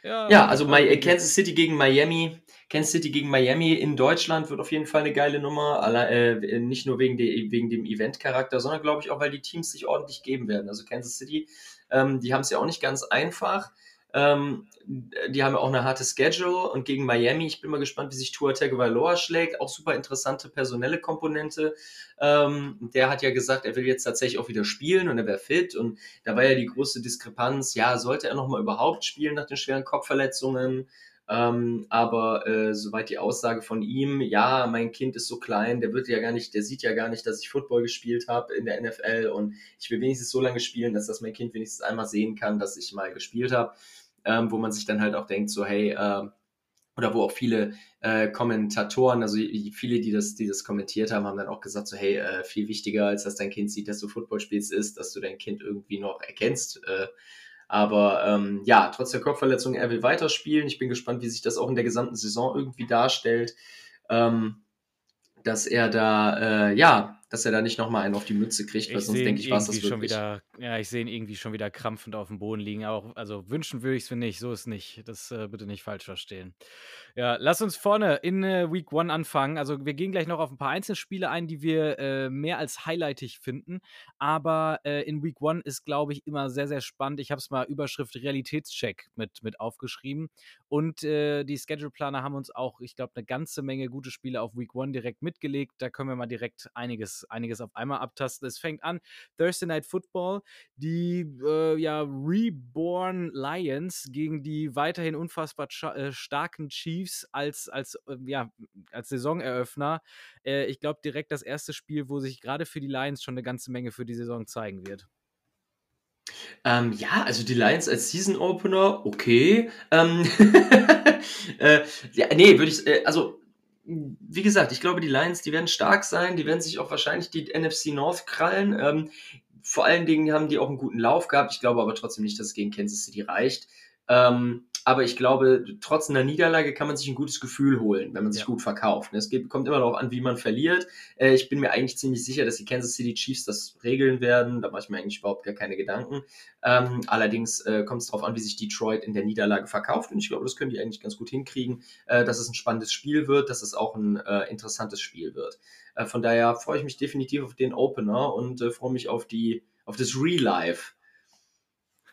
Ja, ja also My, äh, Kansas City gegen Miami. Kansas City gegen Miami in Deutschland wird auf jeden Fall eine geile Nummer. Allein, äh, nicht nur wegen, de, wegen dem Event-Charakter, sondern glaube ich auch, weil die Teams sich ordentlich geben werden. Also Kansas City, ähm, die haben es ja auch nicht ganz einfach. Ähm, die haben ja auch eine harte Schedule und gegen Miami, ich bin mal gespannt, wie sich Tua Tagovailoa schlägt. Auch super interessante personelle Komponente. Ähm, der hat ja gesagt, er will jetzt tatsächlich auch wieder spielen und er wäre fit und da war ja die große Diskrepanz, ja, sollte er nochmal überhaupt spielen nach den schweren Kopfverletzungen? Ähm, aber äh, soweit die Aussage von ihm, ja, mein Kind ist so klein, der wird ja gar nicht, der sieht ja gar nicht, dass ich Football gespielt habe in der NFL und ich will wenigstens so lange spielen, dass das mein Kind wenigstens einmal sehen kann, dass ich mal gespielt habe ähm, wo man sich dann halt auch denkt, so hey, äh, oder wo auch viele äh, Kommentatoren, also viele, die das, die das kommentiert haben, haben dann auch gesagt, so hey, äh, viel wichtiger, als dass dein Kind sieht, dass du Football spielst, ist, dass du dein Kind irgendwie noch erkennst. Äh, aber ähm, ja, trotz der Kopfverletzung, er will weiterspielen. Ich bin gespannt, wie sich das auch in der gesamten Saison irgendwie darstellt. Ähm, dass er da, äh, ja, dass er da nicht nochmal einen auf die Mütze kriegt, weil sonst denke ich, war es das schon wieder. Ja, ich sehe ihn irgendwie schon wieder krampfend auf dem Boden liegen. Auch, also wünschen würde ich es mir nicht, so ist nicht. Das äh, bitte nicht falsch verstehen. Ja, lass uns vorne in äh, Week One anfangen. Also wir gehen gleich noch auf ein paar Einzelspiele ein, die wir äh, mehr als highlightig finden. Aber äh, in Week One ist, glaube ich, immer sehr, sehr spannend. Ich habe es mal Überschrift Realitätscheck mit, mit aufgeschrieben. Und äh, die Schedule-Planer haben uns auch, ich glaube, eine ganze Menge gute Spiele auf Week One direkt mitgelegt. Da können wir mal direkt einiges einiges, auf einmal abtasten. Es fängt an, Thursday Night Football, die äh, ja Reborn Lions gegen die weiterhin unfassbar äh, starken Chiefs als, als, äh, ja, als Saisoneröffner. Äh, ich glaube, direkt das erste Spiel, wo sich gerade für die Lions schon eine ganze Menge für die Saison zeigen wird. Ähm, ja, also die Lions als Season Opener, okay. Ähm, [laughs] äh, ja, nee, würde ich, äh, also wie gesagt, ich glaube, die Lions, die werden stark sein, die werden sich auch wahrscheinlich die NFC North krallen. Ähm, vor allen Dingen haben die auch einen guten Lauf gehabt. Ich glaube aber trotzdem nicht, dass es gegen Kansas City reicht. Ähm, aber ich glaube, trotz einer Niederlage kann man sich ein gutes Gefühl holen, wenn man sich ja. gut verkauft. Es geht, kommt immer darauf an, wie man verliert. Äh, ich bin mir eigentlich ziemlich sicher, dass die Kansas City Chiefs das regeln werden. Da mache ich mir eigentlich überhaupt gar keine Gedanken. Ähm, allerdings äh, kommt es darauf an, wie sich Detroit in der Niederlage verkauft. Und ich glaube, das können die eigentlich ganz gut hinkriegen, äh, dass es ein spannendes Spiel wird, dass es auch ein äh, interessantes Spiel wird. Äh, von daher freue ich mich definitiv auf den Opener und äh, freue mich auf die auf das Real Life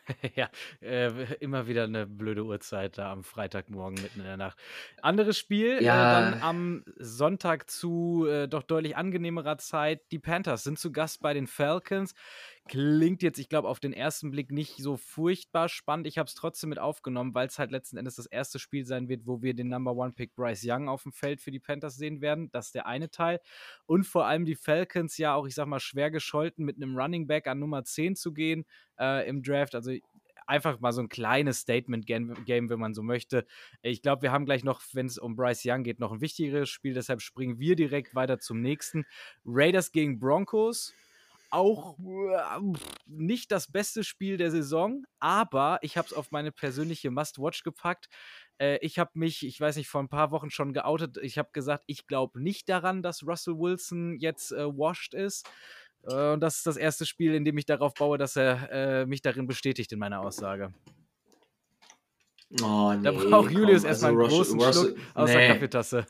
[laughs] ja, äh, immer wieder eine blöde Uhrzeit da am Freitagmorgen mitten in der Nacht. Anderes Spiel, ja. äh, dann am Sonntag zu äh, doch deutlich angenehmerer Zeit. Die Panthers sind zu Gast bei den Falcons. Klingt jetzt, ich glaube, auf den ersten Blick nicht so furchtbar spannend. Ich habe es trotzdem mit aufgenommen, weil es halt letzten Endes das erste Spiel sein wird, wo wir den Number One Pick Bryce Young auf dem Feld für die Panthers sehen werden. Das ist der eine Teil. Und vor allem die Falcons ja auch, ich sag mal, schwer gescholten, mit einem Running Back an Nummer 10 zu gehen äh, im Draft. Also einfach mal so ein kleines Statement-Game, wenn man so möchte. Ich glaube, wir haben gleich noch, wenn es um Bryce Young geht, noch ein wichtigeres Spiel. Deshalb springen wir direkt weiter zum nächsten. Raiders gegen Broncos auch äh, nicht das beste Spiel der Saison, aber ich habe es auf meine persönliche Must-Watch gepackt. Äh, ich habe mich, ich weiß nicht, vor ein paar Wochen schon geoutet. Ich habe gesagt, ich glaube nicht daran, dass Russell Wilson jetzt äh, washed ist. Äh, und das ist das erste Spiel, in dem ich darauf baue, dass er äh, mich darin bestätigt in meiner Aussage. Oh, nee, da braucht Julius komm, erstmal einen also großen Russell- Schluck aus nee. der Kaffeetasse.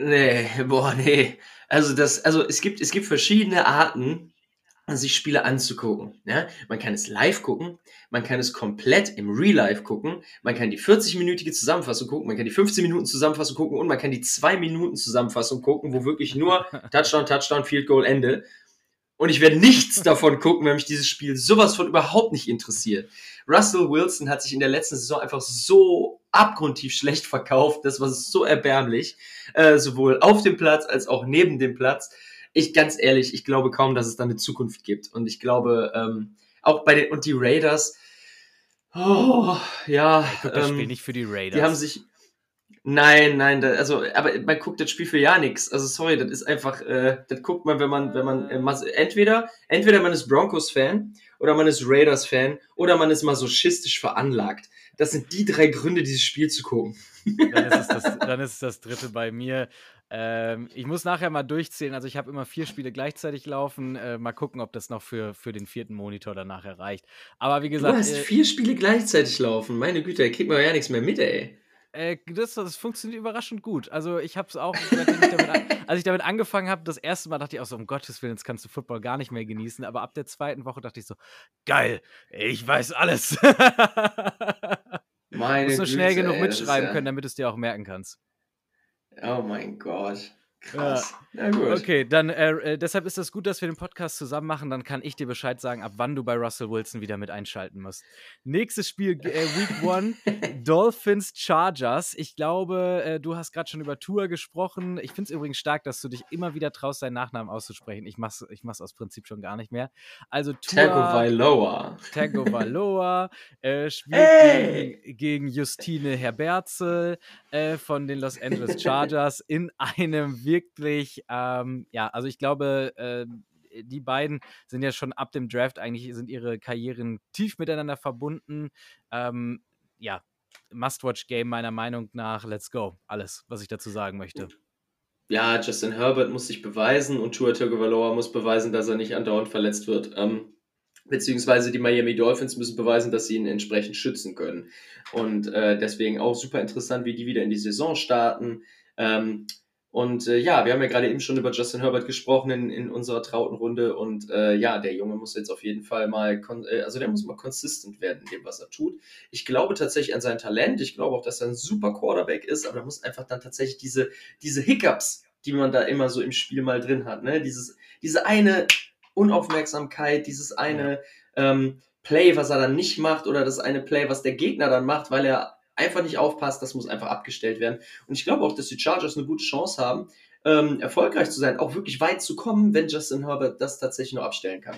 Nee, boah, nee. Also das, also es gibt, es gibt verschiedene Arten, sich Spiele anzugucken. Ja? Man kann es live gucken, man kann es komplett im Real Life gucken, man kann die 40-minütige Zusammenfassung gucken, man kann die 15 Minuten Zusammenfassung gucken und man kann die 2 Minuten Zusammenfassung gucken, wo wirklich nur [laughs] Touchdown, Touchdown, Field Goal, Ende. Und ich werde nichts [laughs] davon gucken, wenn mich dieses Spiel sowas von überhaupt nicht interessiert. Russell Wilson hat sich in der letzten Saison einfach so abgrundtief schlecht verkauft. Das war so erbärmlich. Äh, sowohl auf dem Platz als auch neben dem Platz. Ich, ganz ehrlich, ich glaube kaum, dass es da eine Zukunft gibt. Und ich glaube, ähm, auch bei den, und die Raiders, oh, ja, Ich das Spiel ähm, nicht für die Raiders. die haben sich, Nein, nein, da, also, aber man guckt das Spiel für ja nichts. Also sorry, das ist einfach, äh, das guckt man, wenn man, wenn man, äh, entweder, entweder man ist Broncos-Fan oder man ist Raiders-Fan oder man ist masochistisch veranlagt. Das sind die drei Gründe, dieses Spiel zu gucken. dann, ist es das, [laughs] dann ist es das dritte bei mir. Ähm, ich muss nachher mal durchzählen. Also ich habe immer vier Spiele gleichzeitig laufen. Äh, mal gucken, ob das noch für, für den vierten Monitor danach erreicht. Aber wie Du gesagt, hast äh, vier Spiele gleichzeitig laufen. Meine Güte, da kriegt man ja nichts mehr mit, ey. äh, das, das funktioniert überraschend gut. Also ich habe es auch, ich als ich damit angefangen habe, das erste Mal dachte ich auch so, um Gottes Willen, jetzt kannst du Football gar nicht mehr genießen. Aber ab der zweiten Woche dachte ich so, geil, ich weiß alles. [laughs] Meine musst nur schnell Güte, genug ey, ist mitschreiben ja- können, damit du es dir auch merken kannst. Oh mein Gott. Krass. Na gut. Okay, dann äh, äh, deshalb ist es gut, dass wir den Podcast zusammen machen. Dann kann ich dir Bescheid sagen, ab wann du bei Russell Wilson wieder mit einschalten musst. Nächstes Spiel, äh, Week [laughs] One, Dolphins Chargers. Ich glaube, äh, du hast gerade schon über Tour gesprochen. Ich finde es übrigens stark, dass du dich immer wieder traust, deinen Nachnamen auszusprechen. Ich mach's, ich mach's aus Prinzip schon gar nicht mehr. Also Tour, Tagovailoa. Tagovailoa äh, spielt Hey! gegen, gegen Justine Herberzel äh, von den Los Angeles Chargers in einem wirklich, ähm, ja, also ich glaube, äh, die beiden sind ja schon ab dem Draft eigentlich, sind ihre Karrieren tief miteinander verbunden. Ähm, ja, Must-Watch-Game meiner Meinung nach. Let's go. Alles, was ich dazu sagen möchte. ja, Justin Herbert muss sich beweisen und Tua Tagovailoa muss beweisen, dass er nicht andauernd verletzt wird. Ähm, beziehungsweise die Miami Dolphins müssen beweisen, dass sie ihn entsprechend schützen können. Und äh, deswegen auch super interessant, wie die wieder in die Saison starten. Ähm, und äh, ja, wir haben ja gerade eben schon über Justin Herbert gesprochen in, in unserer trauten Runde. Und äh, ja, der Junge muss jetzt auf jeden Fall mal, äh, also der muss mal consistent werden in dem, was er tut. Ich glaube tatsächlich an sein Talent. Ich glaube auch, dass er ein super Quarterback ist, aber da muss einfach dann tatsächlich diese, diese Hiccups, die man da immer so im Spiel mal drin hat, ne? Dieses, diese eine Unaufmerksamkeit, dieses eine ähm, Play, was er dann nicht macht, oder das eine Play, was der Gegner dann macht, weil er einfach nicht aufpasst, das muss einfach abgestellt werden. Und ich glaube auch, dass die Chargers eine gute Chance haben, ähm, erfolgreich zu sein, auch wirklich weit zu kommen, wenn Justin Herbert das tatsächlich noch abstellen kann.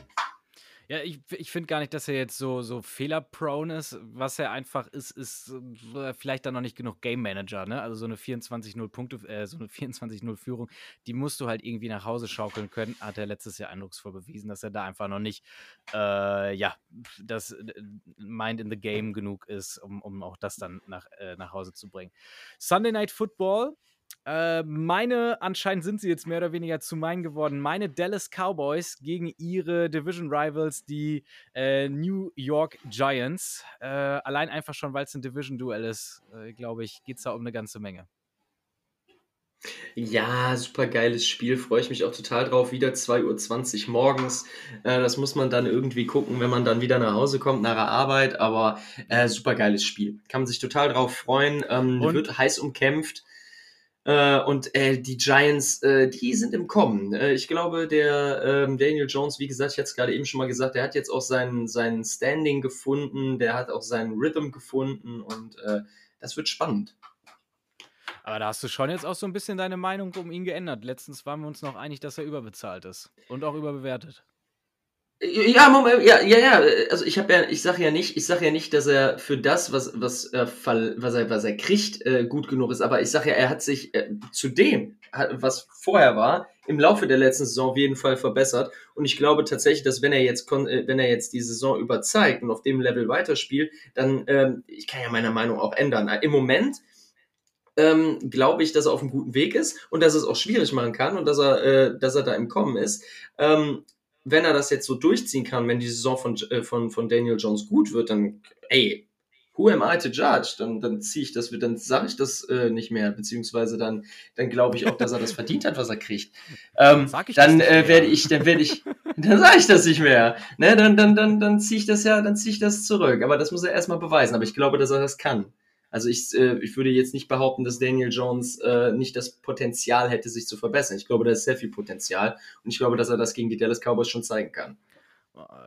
Ja, ich, ich finde gar nicht, dass er jetzt so, so fehlerprone ist. Was er einfach ist, ist äh, vielleicht dann noch nicht genug Game Manager, ne? Also so eine 24-0 Punkte, äh, so eine 24-0 Führung, die musst du halt irgendwie nach Hause schaukeln können. Hat er letztes Jahr eindrucksvoll bewiesen, dass er da einfach noch nicht, äh, ja, das äh, Mind in the Game genug ist, um, um auch das dann nach, äh, nach Hause zu bringen. Sunday Night Football. Äh, meine, anscheinend sind sie jetzt mehr oder weniger zu meinen geworden, meine Dallas Cowboys gegen ihre Division Rivals, die äh, New York Giants. Äh, allein einfach schon, weil es ein Division-Duell ist, äh, glaube ich, geht es da um eine ganze Menge. Ja, super geiles Spiel, freue ich mich auch total drauf. Wieder 2.20 Uhr morgens. Äh, das muss man dann irgendwie gucken, wenn man dann wieder nach Hause kommt, nach der Arbeit. Aber super geiles Spiel. Kann man sich total drauf freuen. Ähm, wird heiß umkämpft. Äh, und äh, die Giants, äh, die sind im Kommen. Äh, ich glaube, der ähm, Daniel Jones, wie gesagt, ich hatte es gerade eben schon mal gesagt, der hat jetzt auch sein, sein Standing gefunden, der hat auch seinen Rhythm gefunden und äh, das wird spannend. Aber da hast du schon jetzt auch so ein bisschen deine Meinung um ihn geändert. Letztens waren wir uns noch einig, dass er überbezahlt ist und auch überbewertet. Ja, Moment, ja, ja, ja. Also ich habe ja, ich sage ja nicht, ich sage ja nicht, dass er für das, was was äh, was er was er kriegt, äh, gut genug ist. Aber ich sage ja, er hat sich äh, zu dem, was vorher war, im Laufe der letzten Saison auf jeden Fall verbessert. Und ich glaube tatsächlich, dass wenn er jetzt, äh, wenn er jetzt die Saison überzeigt und auf dem Level weiterspielt, dann, ähm, ich kann ja meine Meinung auch ändern. Im Moment ähm, glaube ich, dass er auf einem guten Weg ist und dass es auch schwierig machen kann und dass er, äh, dass er da im Kommen ist. Ähm, wenn er das jetzt so durchziehen kann, wenn die Saison von, äh, von, von Daniel Jones gut wird, dann, ey, who am I to judge? Dann, dann ziehe ich das, dann sage ich das äh, nicht mehr, beziehungsweise dann, dann glaube ich auch, dass er das verdient hat, was er kriegt. Ähm, dann äh, werde ich, dann werde ich, dann sage ich das nicht mehr. Ne, dann, dann, dann, dann ziehe ich das ja, dann ziehe ich das zurück. Aber das muss er erstmal beweisen. Aber ich glaube, dass er das kann. Also ich, äh, ich würde jetzt nicht behaupten, dass Daniel Jones äh, nicht das Potenzial hätte, sich zu verbessern. Ich glaube, da ist sehr viel Potenzial und ich glaube, dass er das gegen die Dallas Cowboys schon zeigen kann.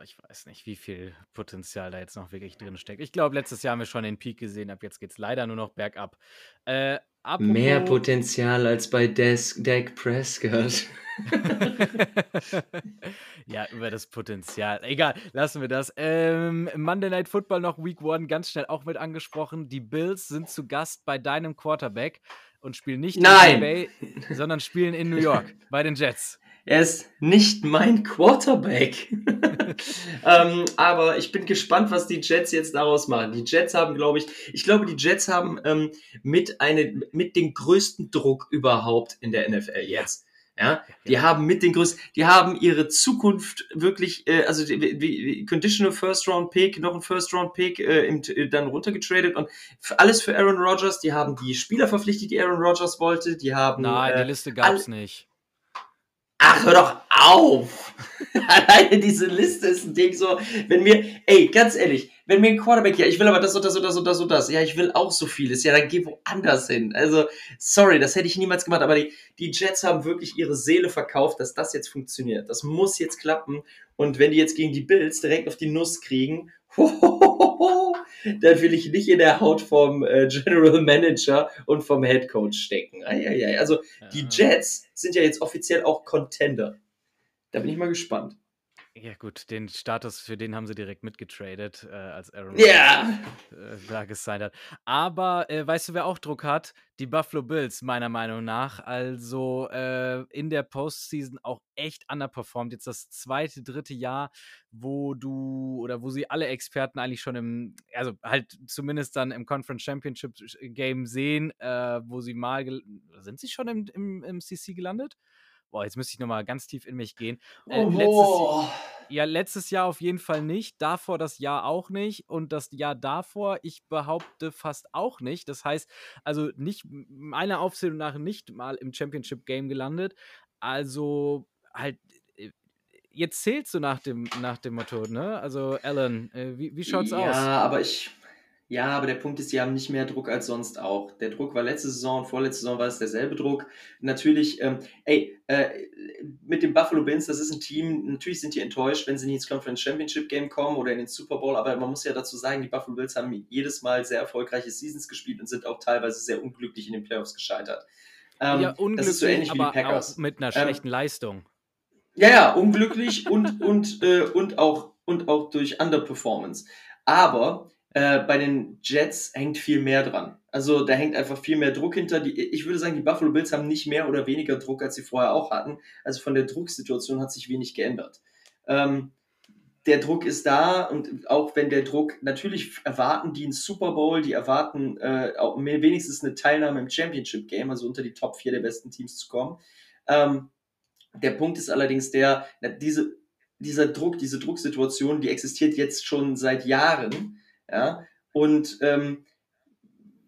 Ich weiß nicht, wie viel Potenzial da jetzt noch wirklich drin steckt. Ich glaube, letztes Jahr haben wir schon den Peak gesehen. Ab jetzt geht es leider nur noch bergab. Äh, Mehr Potenzial als bei Des Dak Prescott. [laughs] ja, über das Potenzial. Egal, lassen wir das. Ähm, Monday Night Football noch Week One ganz schnell auch mit angesprochen. Die Bills sind zu Gast bei deinem Quarterback und spielen nicht Nein. in Bay, sondern spielen in New York bei den Jets. Er ist nicht mein Quarterback. [laughs] ähm, aber ich bin gespannt, was die Jets jetzt daraus machen. Die Jets haben, glaube ich, ich glaube, die Jets haben ähm, mit, eine, mit dem größten Druck überhaupt in der NFL jetzt. Ja, die haben mit den größten, die haben ihre Zukunft wirklich, äh, also die, die, Conditional First Round Pick, noch ein First Round Pick äh, im, äh, dann runtergetradet und alles für Aaron Rodgers. Die haben die Spieler verpflichtet, die Aaron Rodgers wollte. Die haben. Nein, äh, die Liste gab's nicht. Ach, hör doch auf! [laughs] Alleine diese Liste ist ein Ding so, wenn mir, ey, ganz ehrlich, wenn mir ein Quarterback, ja, ich will aber das und das und das und das und das, ja, ich will auch so vieles, ja, dann geh woanders hin. Also, sorry, das hätte ich niemals gemacht, aber die, die Jets haben wirklich ihre Seele verkauft, dass das jetzt funktioniert. Das muss jetzt klappen. Und wenn die jetzt gegen die Bills direkt auf die Nuss kriegen, [laughs] dann will ich nicht in der Haut vom äh, General Manager und vom Head Coach stecken. Eieiei. Also die Jets sind ja jetzt offiziell auch Contender. Da bin ich mal gespannt. Ja, gut, den Status, für den haben sie direkt mitgetradet, äh, als Aaron yeah. äh, da gesigned hat. Aber äh, weißt du, wer auch Druck hat? Die Buffalo Bills, meiner Meinung nach. Also äh, in der Postseason auch echt underperformed. Jetzt das zweite, dritte Jahr, wo du oder wo sie alle Experten eigentlich schon im, also halt zumindest dann im Conference Championship Game sehen, äh, wo sie mal, sind sie schon im, im, im CC gelandet? Boah, jetzt müsste ich nochmal ganz tief in mich gehen. Äh, oh, letztes, ja, letztes Jahr auf jeden Fall nicht, davor das Jahr auch nicht und das Jahr davor, ich behaupte fast auch nicht. Das heißt, also nicht meiner Aufzählung nach nicht mal im Championship Game gelandet. Also halt äh, jetzt zählst du nach dem, nach dem Motto, ne? Also, Alan, äh, wie, wie schaut's ja, aus? Ja, aber ich, ja, aber der Punkt ist, die haben nicht mehr Druck als sonst auch. Der Druck war letzte Saison und vorletzte Saison war es derselbe Druck. Natürlich, ähm, ey, äh, mit dem Buffalo Bills, das ist ein Team, natürlich sind die enttäuscht, wenn sie nicht ins Conference Championship Game kommen oder in den Super Bowl, aber man muss ja dazu sagen, die Buffalo Bills haben jedes Mal sehr erfolgreiche Seasons gespielt und sind auch teilweise sehr unglücklich in den Playoffs gescheitert. Ähm, ja, unglücklich, das ist so ähnlich aber wie die Packers. Auch mit einer ähm, schlechten ähm, Leistung. Ja, ja, unglücklich und, und, äh, und, auch, und auch durch Underperformance. Aber äh, bei den Jets hängt viel mehr dran. Also da hängt einfach viel mehr Druck hinter. Die, ich würde sagen, die Buffalo Bills haben nicht mehr oder weniger Druck, als sie vorher auch hatten. Also von der Drucksituation hat sich wenig geändert. Ähm, der Druck ist da und auch wenn der Druck, natürlich erwarten die einen Super Bowl, die erwarten äh, auch wenigstens eine Teilnahme im Championship Game, also unter die Top 4 der besten Teams zu kommen. Ähm, der Punkt ist allerdings der, diese, dieser Druck, diese Drucksituation, die existiert jetzt schon seit Jahren ja? Und ähm,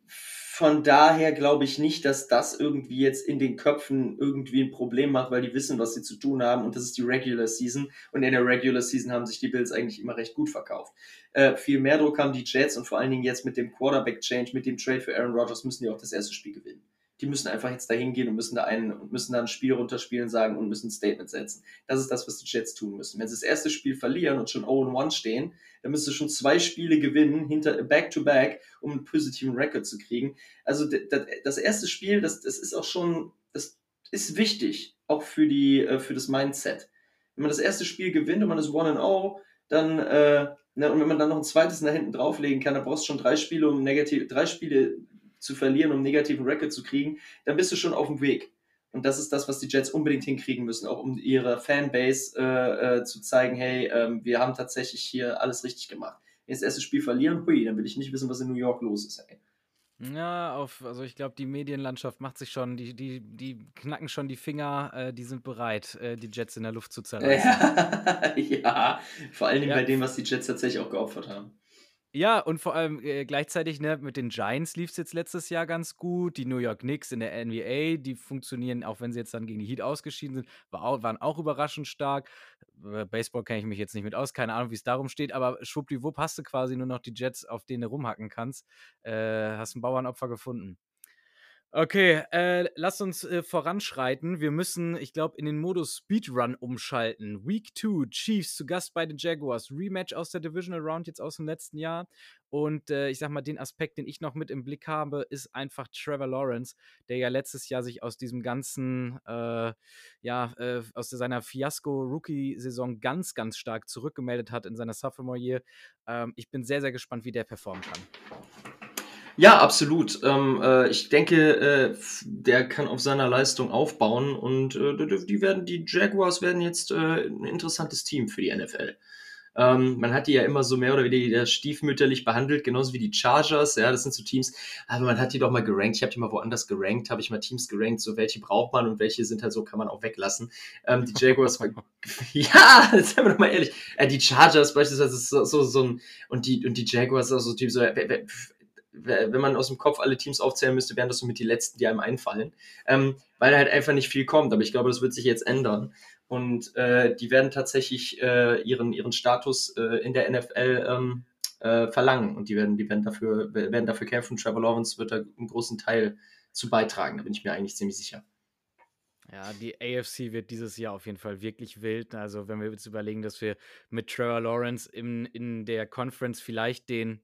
von daher glaube ich nicht, dass das irgendwie jetzt in den Köpfen irgendwie ein Problem macht, weil die wissen, was sie zu tun haben und das ist die Regular Season und in der Regular Season haben sich die Bills eigentlich immer recht gut verkauft. Äh, viel mehr Druck haben die Jets und vor allen Dingen jetzt mit dem Quarterback Change, mit dem Trade für Aaron Rodgers müssen die auch das erste Spiel gewinnen die müssen einfach jetzt dahin gehen und müssen da einen müssen da ein Spiel runterspielen sagen und müssen ein Statement setzen. Das ist das, was die Jets tun müssen. Wenn sie das erste Spiel verlieren und schon 0-1 stehen, dann müsst du schon zwei Spiele gewinnen, hinter Back-to-Back, um einen positiven Record zu kriegen. Also das erste Spiel, das, das ist auch schon, das ist wichtig, auch für, die, äh, für das Mindset. Wenn man das erste Spiel gewinnt und man ist 1-0, dann, äh, und wenn man dann noch ein zweites nach hinten drauflegen kann, dann brauchst du schon drei Spiele, um negativ, drei Spiele zu verlieren, um einen negativen Record zu kriegen, dann bist du schon auf dem Weg. Und das ist das, was die Jets unbedingt hinkriegen müssen, auch um ihrer Fanbase äh, äh, zu zeigen, hey, ähm, wir haben tatsächlich hier alles richtig gemacht. Wenn das erste Spiel verlieren, hui, dann will ich nicht wissen, was in New York los ist. Ey. Ja, auf, also ich glaube, die Medienlandschaft macht sich schon, die, die, die knacken schon die Finger, äh, die sind bereit, äh, die Jets in der Luft zu zerreißen. [laughs] ja, vor allen Dingen ja. bei dem, was die Jets tatsächlich auch geopfert haben. Ja, und vor allem äh, gleichzeitig, ne, mit den Giants lief es jetzt letztes Jahr ganz gut. Die New York Knicks in der NBA, die funktionieren, auch wenn sie jetzt dann gegen die Heat ausgeschieden sind, war auch, waren auch überraschend stark. Äh, Baseball kenne ich mich jetzt nicht mit aus, keine Ahnung, wie es darum steht, aber schwuppdiwupp hast du quasi nur noch die Jets, auf denen du rumhacken kannst. Äh, hast ein Bauernopfer gefunden. Okay, äh, lasst uns äh, voranschreiten. Wir müssen, ich glaube, in den Modus Speedrun umschalten. Week 2, Chiefs zu Gast bei den Jaguars. Rematch aus der Divisional Round jetzt aus dem letzten Jahr. Und äh, ich sag mal, den Aspekt, den ich noch mit im Blick habe, ist einfach Trevor Lawrence, der ja letztes Jahr sich aus diesem ganzen, äh, ja, äh, aus seiner Fiasko-Rookie-Saison ganz, ganz stark zurückgemeldet hat in seiner Sophomore-Year. Ähm, ich bin sehr, sehr gespannt, wie der performen kann. Ja, absolut. Ähm, äh, ich denke, äh, der kann auf seiner Leistung aufbauen und äh, die werden, die Jaguars werden jetzt äh, ein interessantes Team für die NFL. Ähm, man hat die ja immer so mehr oder weniger stiefmütterlich behandelt, genauso wie die Chargers. Ja, das sind so Teams, aber man hat die doch mal gerankt. Ich habe die mal woanders gerankt, habe ich mal Teams gerankt, so welche braucht man und welche sind halt so, kann man auch weglassen. Ähm, die Jaguars, [laughs] [laughs] ja, seien wir doch mal ehrlich. Äh, die Chargers beispielsweise ist so, so, so ein, und die, und die Jaguars, also so Teams, so, wenn man aus dem Kopf alle Teams aufzählen müsste, wären das so mit die letzten, die einem einfallen. Ähm, weil halt einfach nicht viel kommt. Aber ich glaube, das wird sich jetzt ändern. Und äh, die werden tatsächlich äh, ihren, ihren Status äh, in der NFL ähm, äh, verlangen. Und die werden, die werden dafür, werden dafür kämpfen. Trevor Lawrence wird da einen großen Teil zu beitragen. Da bin ich mir eigentlich ziemlich sicher. Ja, die AFC wird dieses Jahr auf jeden Fall wirklich wild. Also, wenn wir jetzt überlegen, dass wir mit Trevor Lawrence in, in der Conference vielleicht den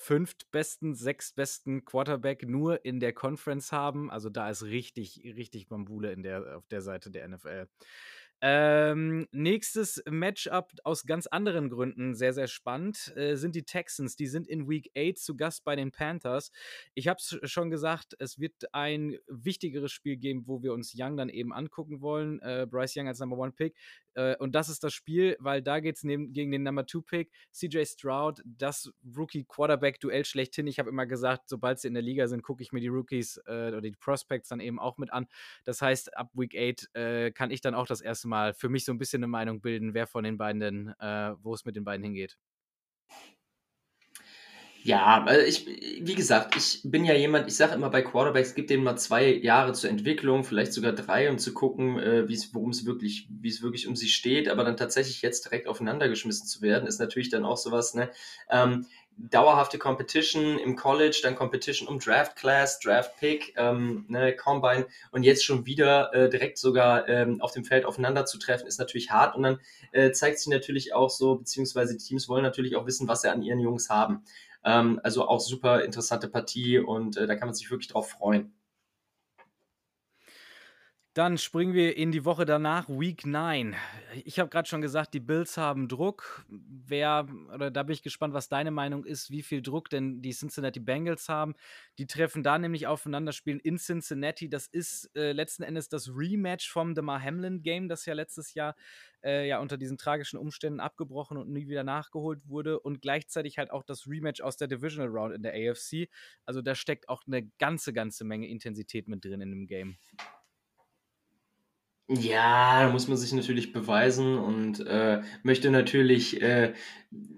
fünftbesten, sechstbesten Quarterback nur in der Conference haben. Also da ist richtig, richtig Bambule in der, auf der Seite der NFL. Ähm, nächstes Matchup aus ganz anderen Gründen sehr, sehr spannend äh, sind die Texans. Die sind in Week 8 zu Gast bei den Panthers. Ich habe es schon gesagt, es wird ein wichtigeres Spiel geben, wo wir uns Young dann eben angucken wollen. Äh, Bryce Young als Number One Pick. Äh, und das ist das Spiel, weil da geht es gegen den Number Two Pick. CJ Stroud, das Rookie-Quarterback-Duell schlechthin. Ich habe immer gesagt, sobald sie in der Liga sind, gucke ich mir die Rookies äh, oder die Prospects dann eben auch mit an. Das heißt, ab Week 8 äh, kann ich dann auch das erste Mal für mich so ein bisschen eine Meinung bilden, wer von den beiden denn, äh, wo es mit den beiden hingeht. Ja, also ich, wie gesagt, ich bin ja jemand, ich sage immer bei Quarterbacks, gib denen mal zwei Jahre zur Entwicklung, vielleicht sogar drei, um zu gucken, äh, worum es wirklich, wie es wirklich um sie steht, aber dann tatsächlich jetzt direkt aufeinander geschmissen zu werden, ist natürlich dann auch sowas, ne? Ähm, dauerhafte Competition im College, dann Competition um Draft Class, Draft Pick, ähm, ne, Combine und jetzt schon wieder äh, direkt sogar ähm, auf dem Feld aufeinander zu treffen, ist natürlich hart und dann äh, zeigt sich natürlich auch so, beziehungsweise die Teams wollen natürlich auch wissen, was sie an ihren Jungs haben. Ähm, also auch super interessante Partie und äh, da kann man sich wirklich drauf freuen. Dann springen wir in die Woche danach, Week 9. Ich habe gerade schon gesagt, die Bills haben Druck. Wer, oder da bin ich gespannt, was deine Meinung ist, wie viel Druck denn die Cincinnati Bengals haben. Die treffen da nämlich aufeinander, spielen in Cincinnati. Das ist äh, letzten Endes das Rematch vom DeMar Hamlin Game, das ja letztes Jahr äh, ja unter diesen tragischen Umständen abgebrochen und nie wieder nachgeholt wurde. Und gleichzeitig halt auch das Rematch aus der Divisional Round in der AFC. Also da steckt auch eine ganze, ganze Menge Intensität mit drin in dem Game. Ja, da muss man sich natürlich beweisen und äh, möchte natürlich äh,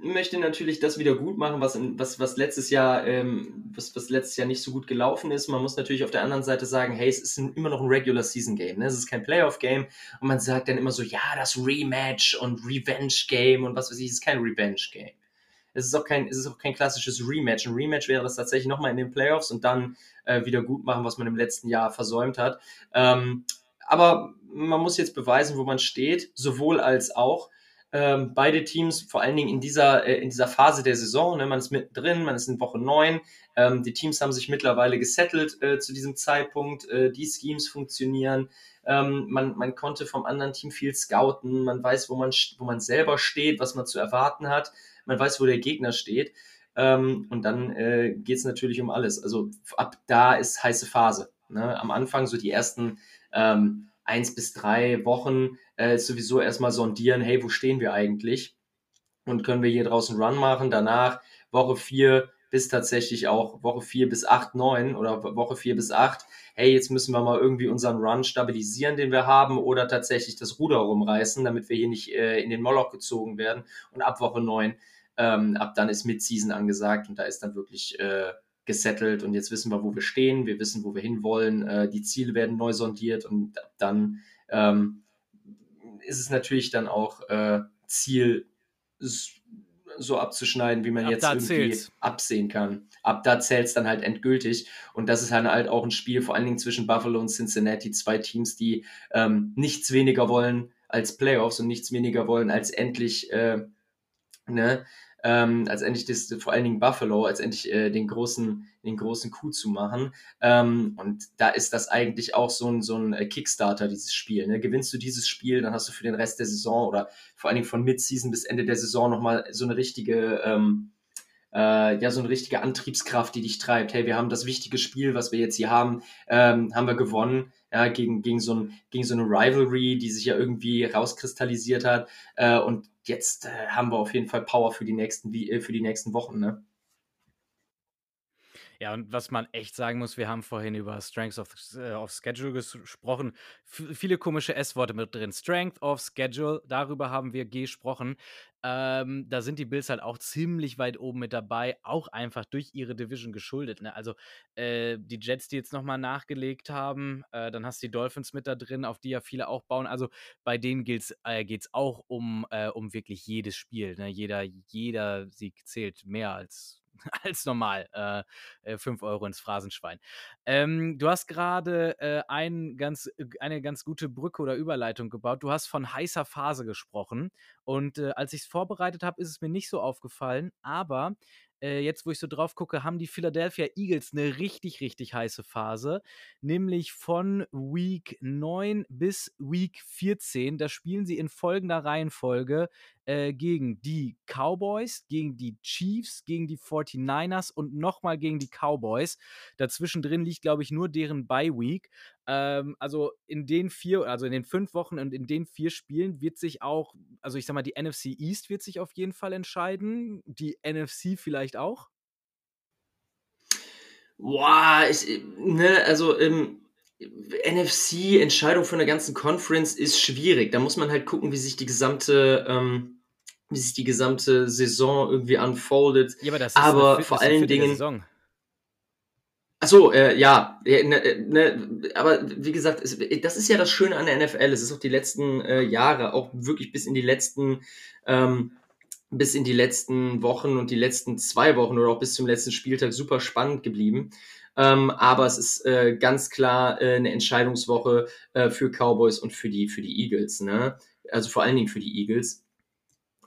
möchte natürlich das wieder gut machen, was, was, was letztes Jahr ähm, was, was letztes Jahr nicht so gut gelaufen ist. Man muss natürlich auf der anderen Seite sagen, hey, es ist ein, immer noch ein Regular Season Game, ne? Es ist kein Playoff Game und man sagt dann immer so, ja, das Rematch und Revenge Game und was weiß ich, es ist kein Revenge Game. Es ist auch kein, es ist auch kein klassisches Rematch. Ein Rematch wäre das tatsächlich nochmal in den Playoffs und dann äh, wieder gut machen, was man im letzten Jahr versäumt hat. Ähm, aber man muss jetzt beweisen, wo man steht, sowohl als auch. Ähm, beide Teams, vor allen Dingen in dieser, äh, in dieser Phase der Saison, ne, man ist mittendrin, man ist in Woche 9, ähm, die Teams haben sich mittlerweile gesettelt äh, zu diesem Zeitpunkt, äh, die Schemes funktionieren, ähm, man, man konnte vom anderen Team viel scouten, man weiß, wo man, wo man selber steht, was man zu erwarten hat, man weiß, wo der Gegner steht. Ähm, und dann äh, geht es natürlich um alles. Also ab da ist heiße Phase. Ne? Am Anfang, so die ersten ähm, eins bis drei Wochen, äh, sowieso erstmal sondieren, hey, wo stehen wir eigentlich? Und können wir hier draußen Run machen? Danach Woche vier bis tatsächlich auch Woche vier bis acht neun oder Woche vier bis acht hey, jetzt müssen wir mal irgendwie unseren Run stabilisieren, den wir haben, oder tatsächlich das Ruder rumreißen, damit wir hier nicht äh, in den Moloch gezogen werden. Und ab Woche neun ähm, ab dann ist Mid-Season angesagt und da ist dann wirklich äh, gesettelt und jetzt wissen wir, wo wir stehen, wir wissen, wo wir hinwollen, äh, die Ziele werden neu sondiert und dann ähm, ist es natürlich dann auch äh, Ziel, so abzuschneiden, wie man Ab jetzt irgendwie zählt's. absehen kann. Ab da zählt es dann halt endgültig. Und das ist halt, halt auch ein Spiel, vor allen Dingen zwischen Buffalo und Cincinnati, zwei Teams, die ähm, nichts weniger wollen als Playoffs und nichts weniger wollen als endlich äh, ne, ähm, als endlich das, vor allen Dingen Buffalo, als endlich äh, den großen, den großen Coup zu machen. Ähm, und da ist das eigentlich auch so ein, so ein äh, Kickstarter, dieses Spiel. Ne? Gewinnst du dieses Spiel, dann hast du für den Rest der Saison oder vor allen Dingen von Midseason bis Ende der Saison nochmal so eine richtige, ähm, äh, ja, so eine richtige Antriebskraft, die dich treibt. Hey, wir haben das wichtige Spiel, was wir jetzt hier haben, ähm, haben wir gewonnen. Ja, gegen, gegen, so ein, gegen so eine Rivalry, die sich ja irgendwie rauskristallisiert hat. Äh, und jetzt äh, haben wir auf jeden Fall Power für die nächsten, äh, für die nächsten Wochen. Ne? Ja, und was man echt sagen muss, wir haben vorhin über Strength of, äh, of Schedule gesprochen. F viele komische S-Worte mit drin. Strength of Schedule, darüber haben wir gesprochen. Ähm, da sind die Bills halt auch ziemlich weit oben mit dabei, auch einfach durch ihre Division geschuldet. Ne? Also äh, die Jets, die jetzt nochmal nachgelegt haben, äh, dann hast du die Dolphins mit da drin, auf die ja viele auch bauen. Also bei denen äh, geht es auch um, äh, um wirklich jedes Spiel. Ne? Jeder, jeder Sieg zählt mehr als [laughs] als normal. Äh, 5 äh, Euro ins Phrasenschwein. Ähm, du hast gerade äh, ein ganz, äh, eine ganz gute Brücke oder Überleitung gebaut. Du hast von heißer Phase gesprochen. Und äh, als ich es vorbereitet habe, ist es mir nicht so aufgefallen. Aber äh, jetzt, wo ich so drauf gucke, haben die Philadelphia Eagles eine richtig, richtig heiße Phase. Nämlich von Week 9 bis Week 14. Da spielen sie in folgender Reihenfolge äh, gegen die Cowboys, gegen die Chiefs, gegen die 49ers und nochmal gegen die Cowboys. Dazwischen drin liegt, glaube ich, nur deren Bye Week. Ähm, also in den vier, also in den fünf Wochen und in den vier Spielen wird sich auch, also ich sag mal, die NFC East wird sich auf jeden Fall entscheiden. Die NFC vielleicht auch. Boah, ich, ne, also im NFC-Entscheidung von der ganzen Conference ist schwierig. Da muss man halt gucken, wie sich die gesamte, ähm, wie sich die gesamte Saison irgendwie unfoldet. Ja, aber, das ist aber eine, vor allen Dingen. Saison. Achso, äh, ja, ne, ne, aber wie gesagt, es, das ist ja das Schöne an der NFL. Es ist auch die letzten äh, Jahre, auch wirklich bis in die letzten, ähm, bis in die letzten Wochen und die letzten zwei Wochen oder auch bis zum letzten Spieltag super spannend geblieben. Ähm, aber es ist äh, ganz klar äh, eine Entscheidungswoche äh, für Cowboys und für die, für die Eagles, ne? Also vor allen Dingen für die Eagles.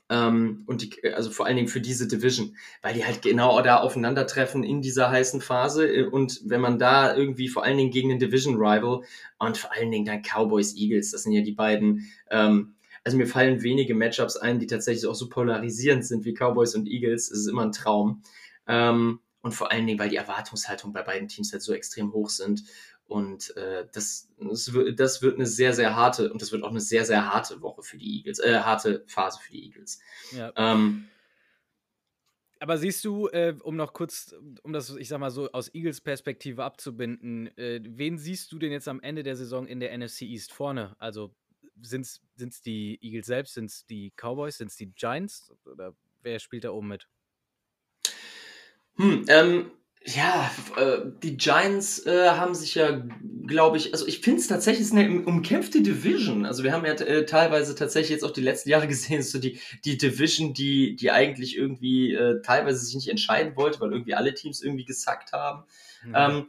Ähm, und die, also vor allen Dingen für diese Division, weil die halt genau da aufeinandertreffen in dieser heißen Phase. Äh, und wenn man da irgendwie vor allen Dingen gegen den Division Rival und vor allen Dingen dann Cowboys Eagles, das sind ja die beiden, ähm, also mir fallen wenige Matchups ein, die tatsächlich auch so polarisierend sind wie Cowboys und Eagles. Es ist immer ein Traum. Ähm, und vor allen Dingen, weil die Erwartungshaltung bei beiden Teams halt so extrem hoch sind. Und äh, das, das, wird, das wird eine sehr, sehr harte und das wird auch eine sehr, sehr harte Woche für die Eagles, äh, harte Phase für die Eagles. Ja. Ähm, aber siehst du, äh, um noch kurz, um das, ich sag mal so, aus Eagles Perspektive abzubinden, äh, wen siehst du denn jetzt am Ende der Saison in der NFC East vorne? Also sind es die Eagles selbst, sind es die Cowboys, sind es die Giants oder wer spielt da oben mit? Hm, ähm, ja, äh, die Giants äh, haben sich ja, glaube ich, also ich finde es tatsächlich eine umkämpfte Division. Also wir haben ja äh, teilweise tatsächlich jetzt auch die letzten Jahre [laughs] gesehen, so die, die Division, die, die eigentlich irgendwie äh, teilweise sich nicht entscheiden wollte, weil irgendwie alle Teams irgendwie gesackt haben. Mhm. Ähm,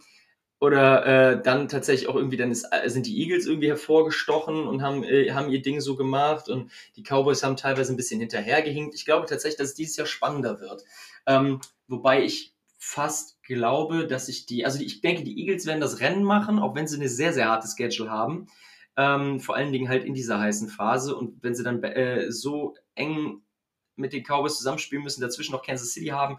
oder äh, dann tatsächlich auch irgendwie, dann ist, äh, sind die Eagles irgendwie hervorgestochen und haben, äh, haben ihr Ding so gemacht und die Cowboys haben teilweise ein bisschen hinterhergehinkt. Ich glaube tatsächlich, dass es dieses Jahr spannender wird. Ähm, wobei ich fast glaube, dass ich die, also ich denke, die Eagles werden das Rennen machen, auch wenn sie eine sehr, sehr harte Schedule haben. Ähm, vor allen Dingen halt in dieser heißen Phase. Und wenn sie dann äh, so eng mit den Cowboys zusammenspielen müssen, dazwischen noch Kansas City haben,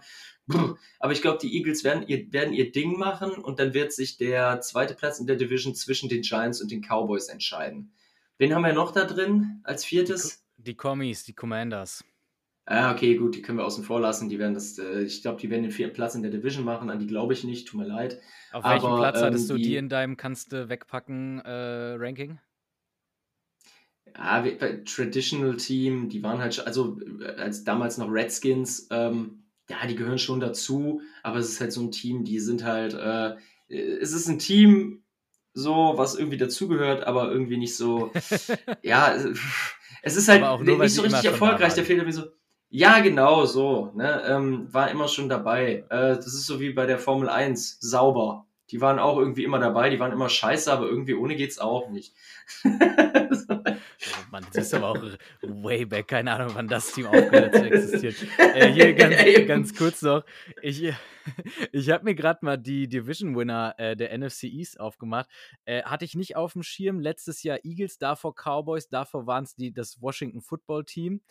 Aber ich glaube, die Eagles werden ihr, werden ihr Ding machen und dann wird sich der zweite Platz in der Division zwischen den Giants und den Cowboys entscheiden. Wen haben wir noch da drin als viertes? Die, die Commies, die Commanders. Ah, okay, gut, die können wir außen vor lassen. Die werden das, äh, ich glaube, die werden den vierten Platz in der Division machen. An die glaube ich nicht, tut mir leid. Auf welchem Aber, Platz hattest ähm, du die, in deinem kannst du wegpacken äh, Ranking? Ja, Traditional Team, die waren halt, also äh, als damals noch Redskins, ähm, ja, die gehören schon dazu, aber es ist halt so ein Team, die sind halt, äh, es ist ein Team, so, was irgendwie dazugehört, aber irgendwie nicht so, [laughs] ja, es ist halt nur, nicht so richtig erfolgreich. Der fehlt irgendwie so, ja, genau, so, ne, ähm, war immer schon dabei. Äh, das ist so wie bei der Formel 1, sauber. Die waren auch irgendwie immer dabei, die waren immer scheiße, aber irgendwie ohne geht's auch nicht. [laughs] Mann, das ist aber auch way back. Keine Ahnung, wann das Team aufgehört zu existieren. Äh, hier [laughs] ganz, ganz, kurz noch. Ich, [laughs] ich habe mir gerade mal die Division Winner äh, der NFC East aufgemacht. Äh, hatte ich nicht auf dem Schirm. Letztes Jahr Eagles, davor Cowboys, davor waren es das Washington Football Team.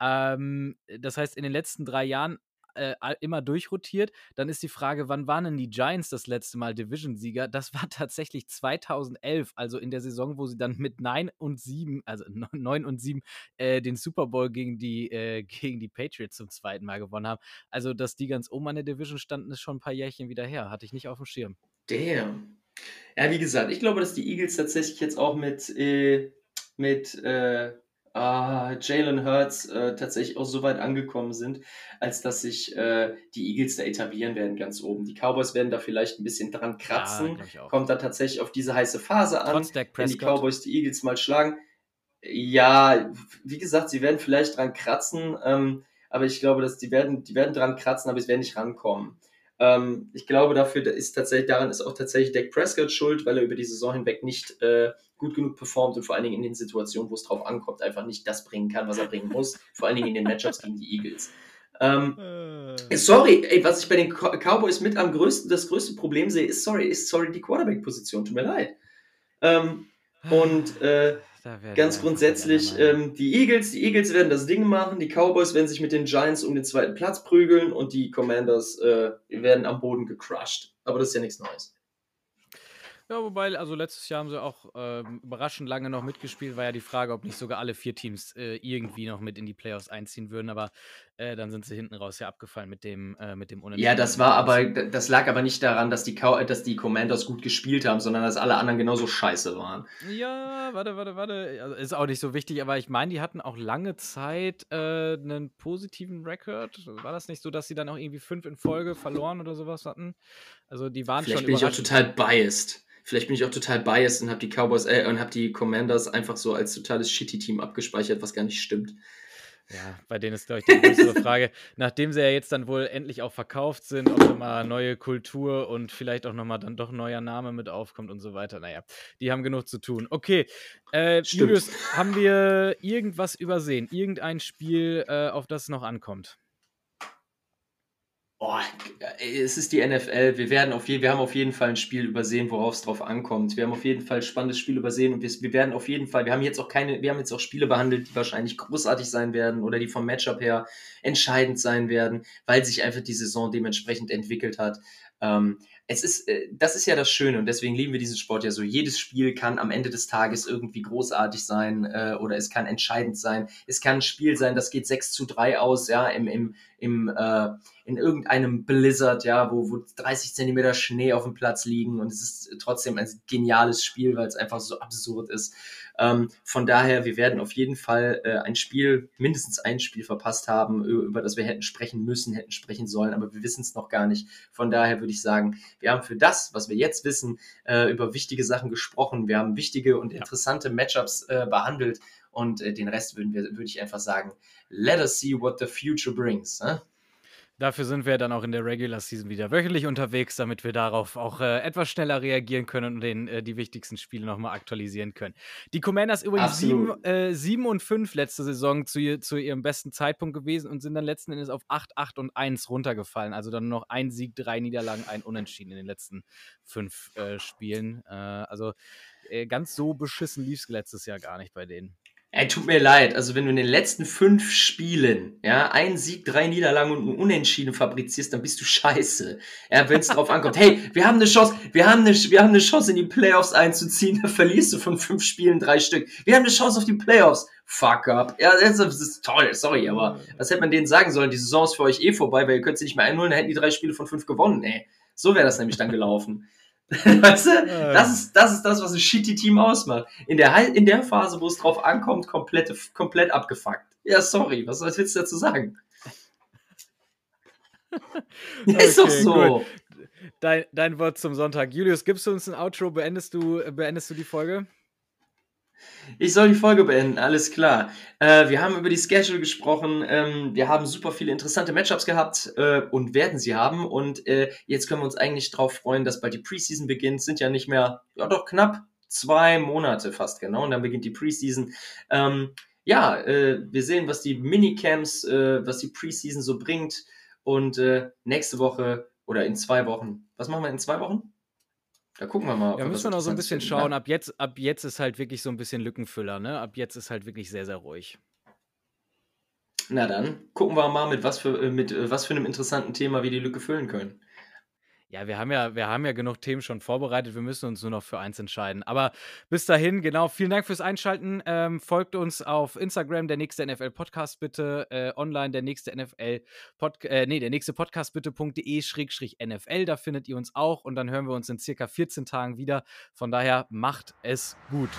Ähm, das heißt, in den letzten drei Jahren äh, immer durchrotiert. Dann ist die Frage, wann waren denn die Giants das letzte Mal Division-Sieger? Das war [laughs] tatsächlich 2011, also in der Saison, wo sie dann mit 9 und 7, also [laughs] 9 und 7, äh, den Super Bowl gegen die, äh, gegen die Patriots zum zweiten Mal gewonnen haben. Also, dass die ganz oben an der Division standen, ist schon ein paar Jährchen wieder her. Hatte ich nicht auf dem Schirm. Damn. Ja, wie gesagt, ich glaube, dass die Eagles tatsächlich jetzt auch mit, äh, mit äh, Jalen Hurts äh, tatsächlich auch so weit angekommen sind, als dass sich äh, die Eagles da etablieren werden ganz oben. Die Cowboys werden da vielleicht ein bisschen dran kratzen, ja, kommt da tatsächlich auf diese heiße Phase an, wenn die Cowboys die Eagles mal schlagen. Ja, wie gesagt, sie werden vielleicht dran kratzen, ähm, aber ich glaube, dass die werden, die werden dran kratzen, aber sie werden nicht rankommen. Ähm, ich glaube, dafür ist tatsächlich, daran ist auch tatsächlich Dak Prescott schuld, weil er über die Saison hinweg nicht äh, gut genug performt und vor allen Dingen in den Situationen, wo es drauf ankommt, einfach nicht das bringen kann, was er bringen muss. vor allen Dingen in den Matchups gegen die Eagles. Ähm, äh. Sorry, ey, was ich bei den Cowboys mit am größten, das größte Problem sehe, ist sorry, ist sorry die Quarterback-Position. Tut mir leid. Ähm, und äh, Ganz grundsätzlich, ähm, die Eagles, die Eagles werden das Ding machen, die Cowboys werden sich mit den Giants um den zweiten Platz prügeln und die Commanders äh, werden am Boden gecrushed. Aber das ist ja nichts Neues. Ja, wobei, also letztes Jahr haben sie auch ähm, überraschend lange noch mitgespielt. War ja die Frage, ob nicht sogar alle vier Teams äh, irgendwie noch mit in die Playoffs einziehen würden. Aber äh, dann sind sie hinten raus ja abgefallen mit dem, äh, mit dem Unentschieden. Ja, das war aber, das lag aber nicht daran, dass die, dass die Commanders gut gespielt haben, sondern dass alle anderen genauso scheiße waren. Ja, warte, warte, warte. Also, ist auch nicht so wichtig, aber ich meine, die hatten auch lange Zeit äh, einen positiven Rekord. War das nicht so, dass sie dann auch irgendwie fünf in Folge verloren oder sowas hatten? Also die waren Vielleicht schon bin ich auch total biased. Vielleicht bin ich auch total biased und habe die Cowboys äh, und habe die Commanders einfach so als totales Shitty-Team abgespeichert, was gar nicht stimmt. Ja, bei denen ist, glaube ich, die größere Frage, nachdem sie ja jetzt dann wohl endlich auch verkauft sind, ob nochmal neue Kultur und vielleicht auch nochmal dann doch neuer Name mit aufkommt und so weiter. Naja, die haben genug zu tun. Okay, äh, Julius, haben wir irgendwas übersehen? Irgendein Spiel, äh, auf das es noch ankommt? Oh, es ist die NFL. Wir werden auf je, wir haben auf jeden Fall ein Spiel übersehen, worauf es drauf ankommt. Wir haben auf jeden Fall ein spannendes Spiel übersehen und wir, wir, werden auf jeden Fall, wir haben jetzt auch keine, wir haben jetzt auch Spiele behandelt, die wahrscheinlich großartig sein werden oder die vom Matchup her entscheidend sein werden, weil sich einfach die Saison dementsprechend entwickelt hat. Ähm, es ist, äh, das ist ja das Schöne und deswegen lieben wir diesen Sport ja so. Jedes Spiel kann am Ende des Tages irgendwie großartig sein äh, oder es kann entscheidend sein. Es kann ein Spiel sein, das geht 6 zu 3 aus, ja, im, im, im, äh, in irgendeinem Blizzard, ja, wo, wo 30 Zentimeter Schnee auf dem Platz liegen und es ist trotzdem ein geniales Spiel, weil es einfach so absurd ist. Ähm, von daher, wir werden auf jeden Fall äh, ein Spiel, mindestens ein Spiel verpasst haben, über das wir hätten sprechen müssen, hätten sprechen sollen, aber wir wissen es noch gar nicht. Von daher würde ich sagen, wir haben für das, was wir jetzt wissen, äh, über wichtige Sachen gesprochen. Wir haben wichtige und interessante Matchups äh, behandelt und äh, den Rest würden wir, würde ich einfach sagen, let us see what the future brings. Ne? Dafür sind wir dann auch in der Regular Season wieder wöchentlich unterwegs, damit wir darauf auch äh, etwas schneller reagieren können und den, äh, die wichtigsten Spiele nochmal aktualisieren können. Die Commanders übrigens 7 äh, sieben und 5 letzte Saison zu, zu, ihrem besten Zeitpunkt gewesen und sind dann letzten Endes auf 8, 8 und 1 runtergefallen. Also dann noch ein Sieg, drei Niederlagen, ein Unentschieden in den letzten fünf äh, Spielen. Äh, also äh, ganz so beschissen lief es letztes Jahr gar nicht bei denen. Ey, tut mir leid. Also, wenn du in den letzten fünf Spielen, ja, ein Sieg, drei Niederlagen und ein Unentschieden fabrizierst, dann bist du scheiße. Ja, wenn es [laughs] drauf ankommt. Hey, wir haben eine Chance, wir haben eine, wir haben eine Chance, in die Playoffs einzuziehen. Da verlierst du von fünf Spielen drei Stück. Wir haben eine Chance auf die Playoffs. Fuck up. Ja, das ist toll, sorry, aber was hätte man denen sagen sollen? Die Saison ist für euch eh vorbei, weil ihr könnt sie nicht mehr einholen, dann hätten die drei Spiele von fünf gewonnen, ey. So wäre das nämlich dann gelaufen. [laughs] weißt du? Das ist, das ist das, was ein shitty Team ausmacht. In der, in der Phase, wo es drauf ankommt, komplett, komplett abgefuckt. Ja, sorry, was, was willst du dazu sagen? ja, [laughs] ist doch so. Dein, dein Wort zum Sonntag. Julius, gibst du uns ein Outro? Beendest du, beendest du die Folge? Ich soll die Folge beenden, alles klar. Äh, wir haben über die Schedule gesprochen. Ähm, wir haben super viele interessante Matchups gehabt äh, und werden sie haben. Und äh, jetzt können wir uns eigentlich darauf freuen, dass bald die Preseason beginnt. Sind ja nicht mehr, ja doch knapp zwei Monate fast genau. Und dann beginnt die Preseason. Ähm, ja, äh, wir sehen, was die Minicamps, äh, was die Preseason so bringt. Und äh, nächste Woche oder in zwei Wochen. Was machen wir in zwei Wochen? Da gucken wir mal. Ja, müssen wir noch so ein bisschen finden, schauen. Ab jetzt, ab jetzt ist halt wirklich so ein bisschen Lückenfüller, ne? Ab jetzt ist halt wirklich sehr, sehr ruhig. Na dann, gucken wir mal, mit was für, äh, mit äh, was für einem interessanten Thema wir die Lücke füllen können. Ja, wir haben ja, wir haben ja genug Themen schon vorbereitet. Wir müssen uns nur noch für eins entscheiden. Aber bis dahin, genau, vielen Dank fürs Einschalten. Ähm, folgt uns auf Instagram, der nächste NFL Podcast bitte, äh, online, der nächste NFL Pod äh, nee, der nächste Podcast bitte.de NFL. Da findet ihr uns auch und dann hören wir uns in circa 14 Tagen wieder. Von daher macht es gut.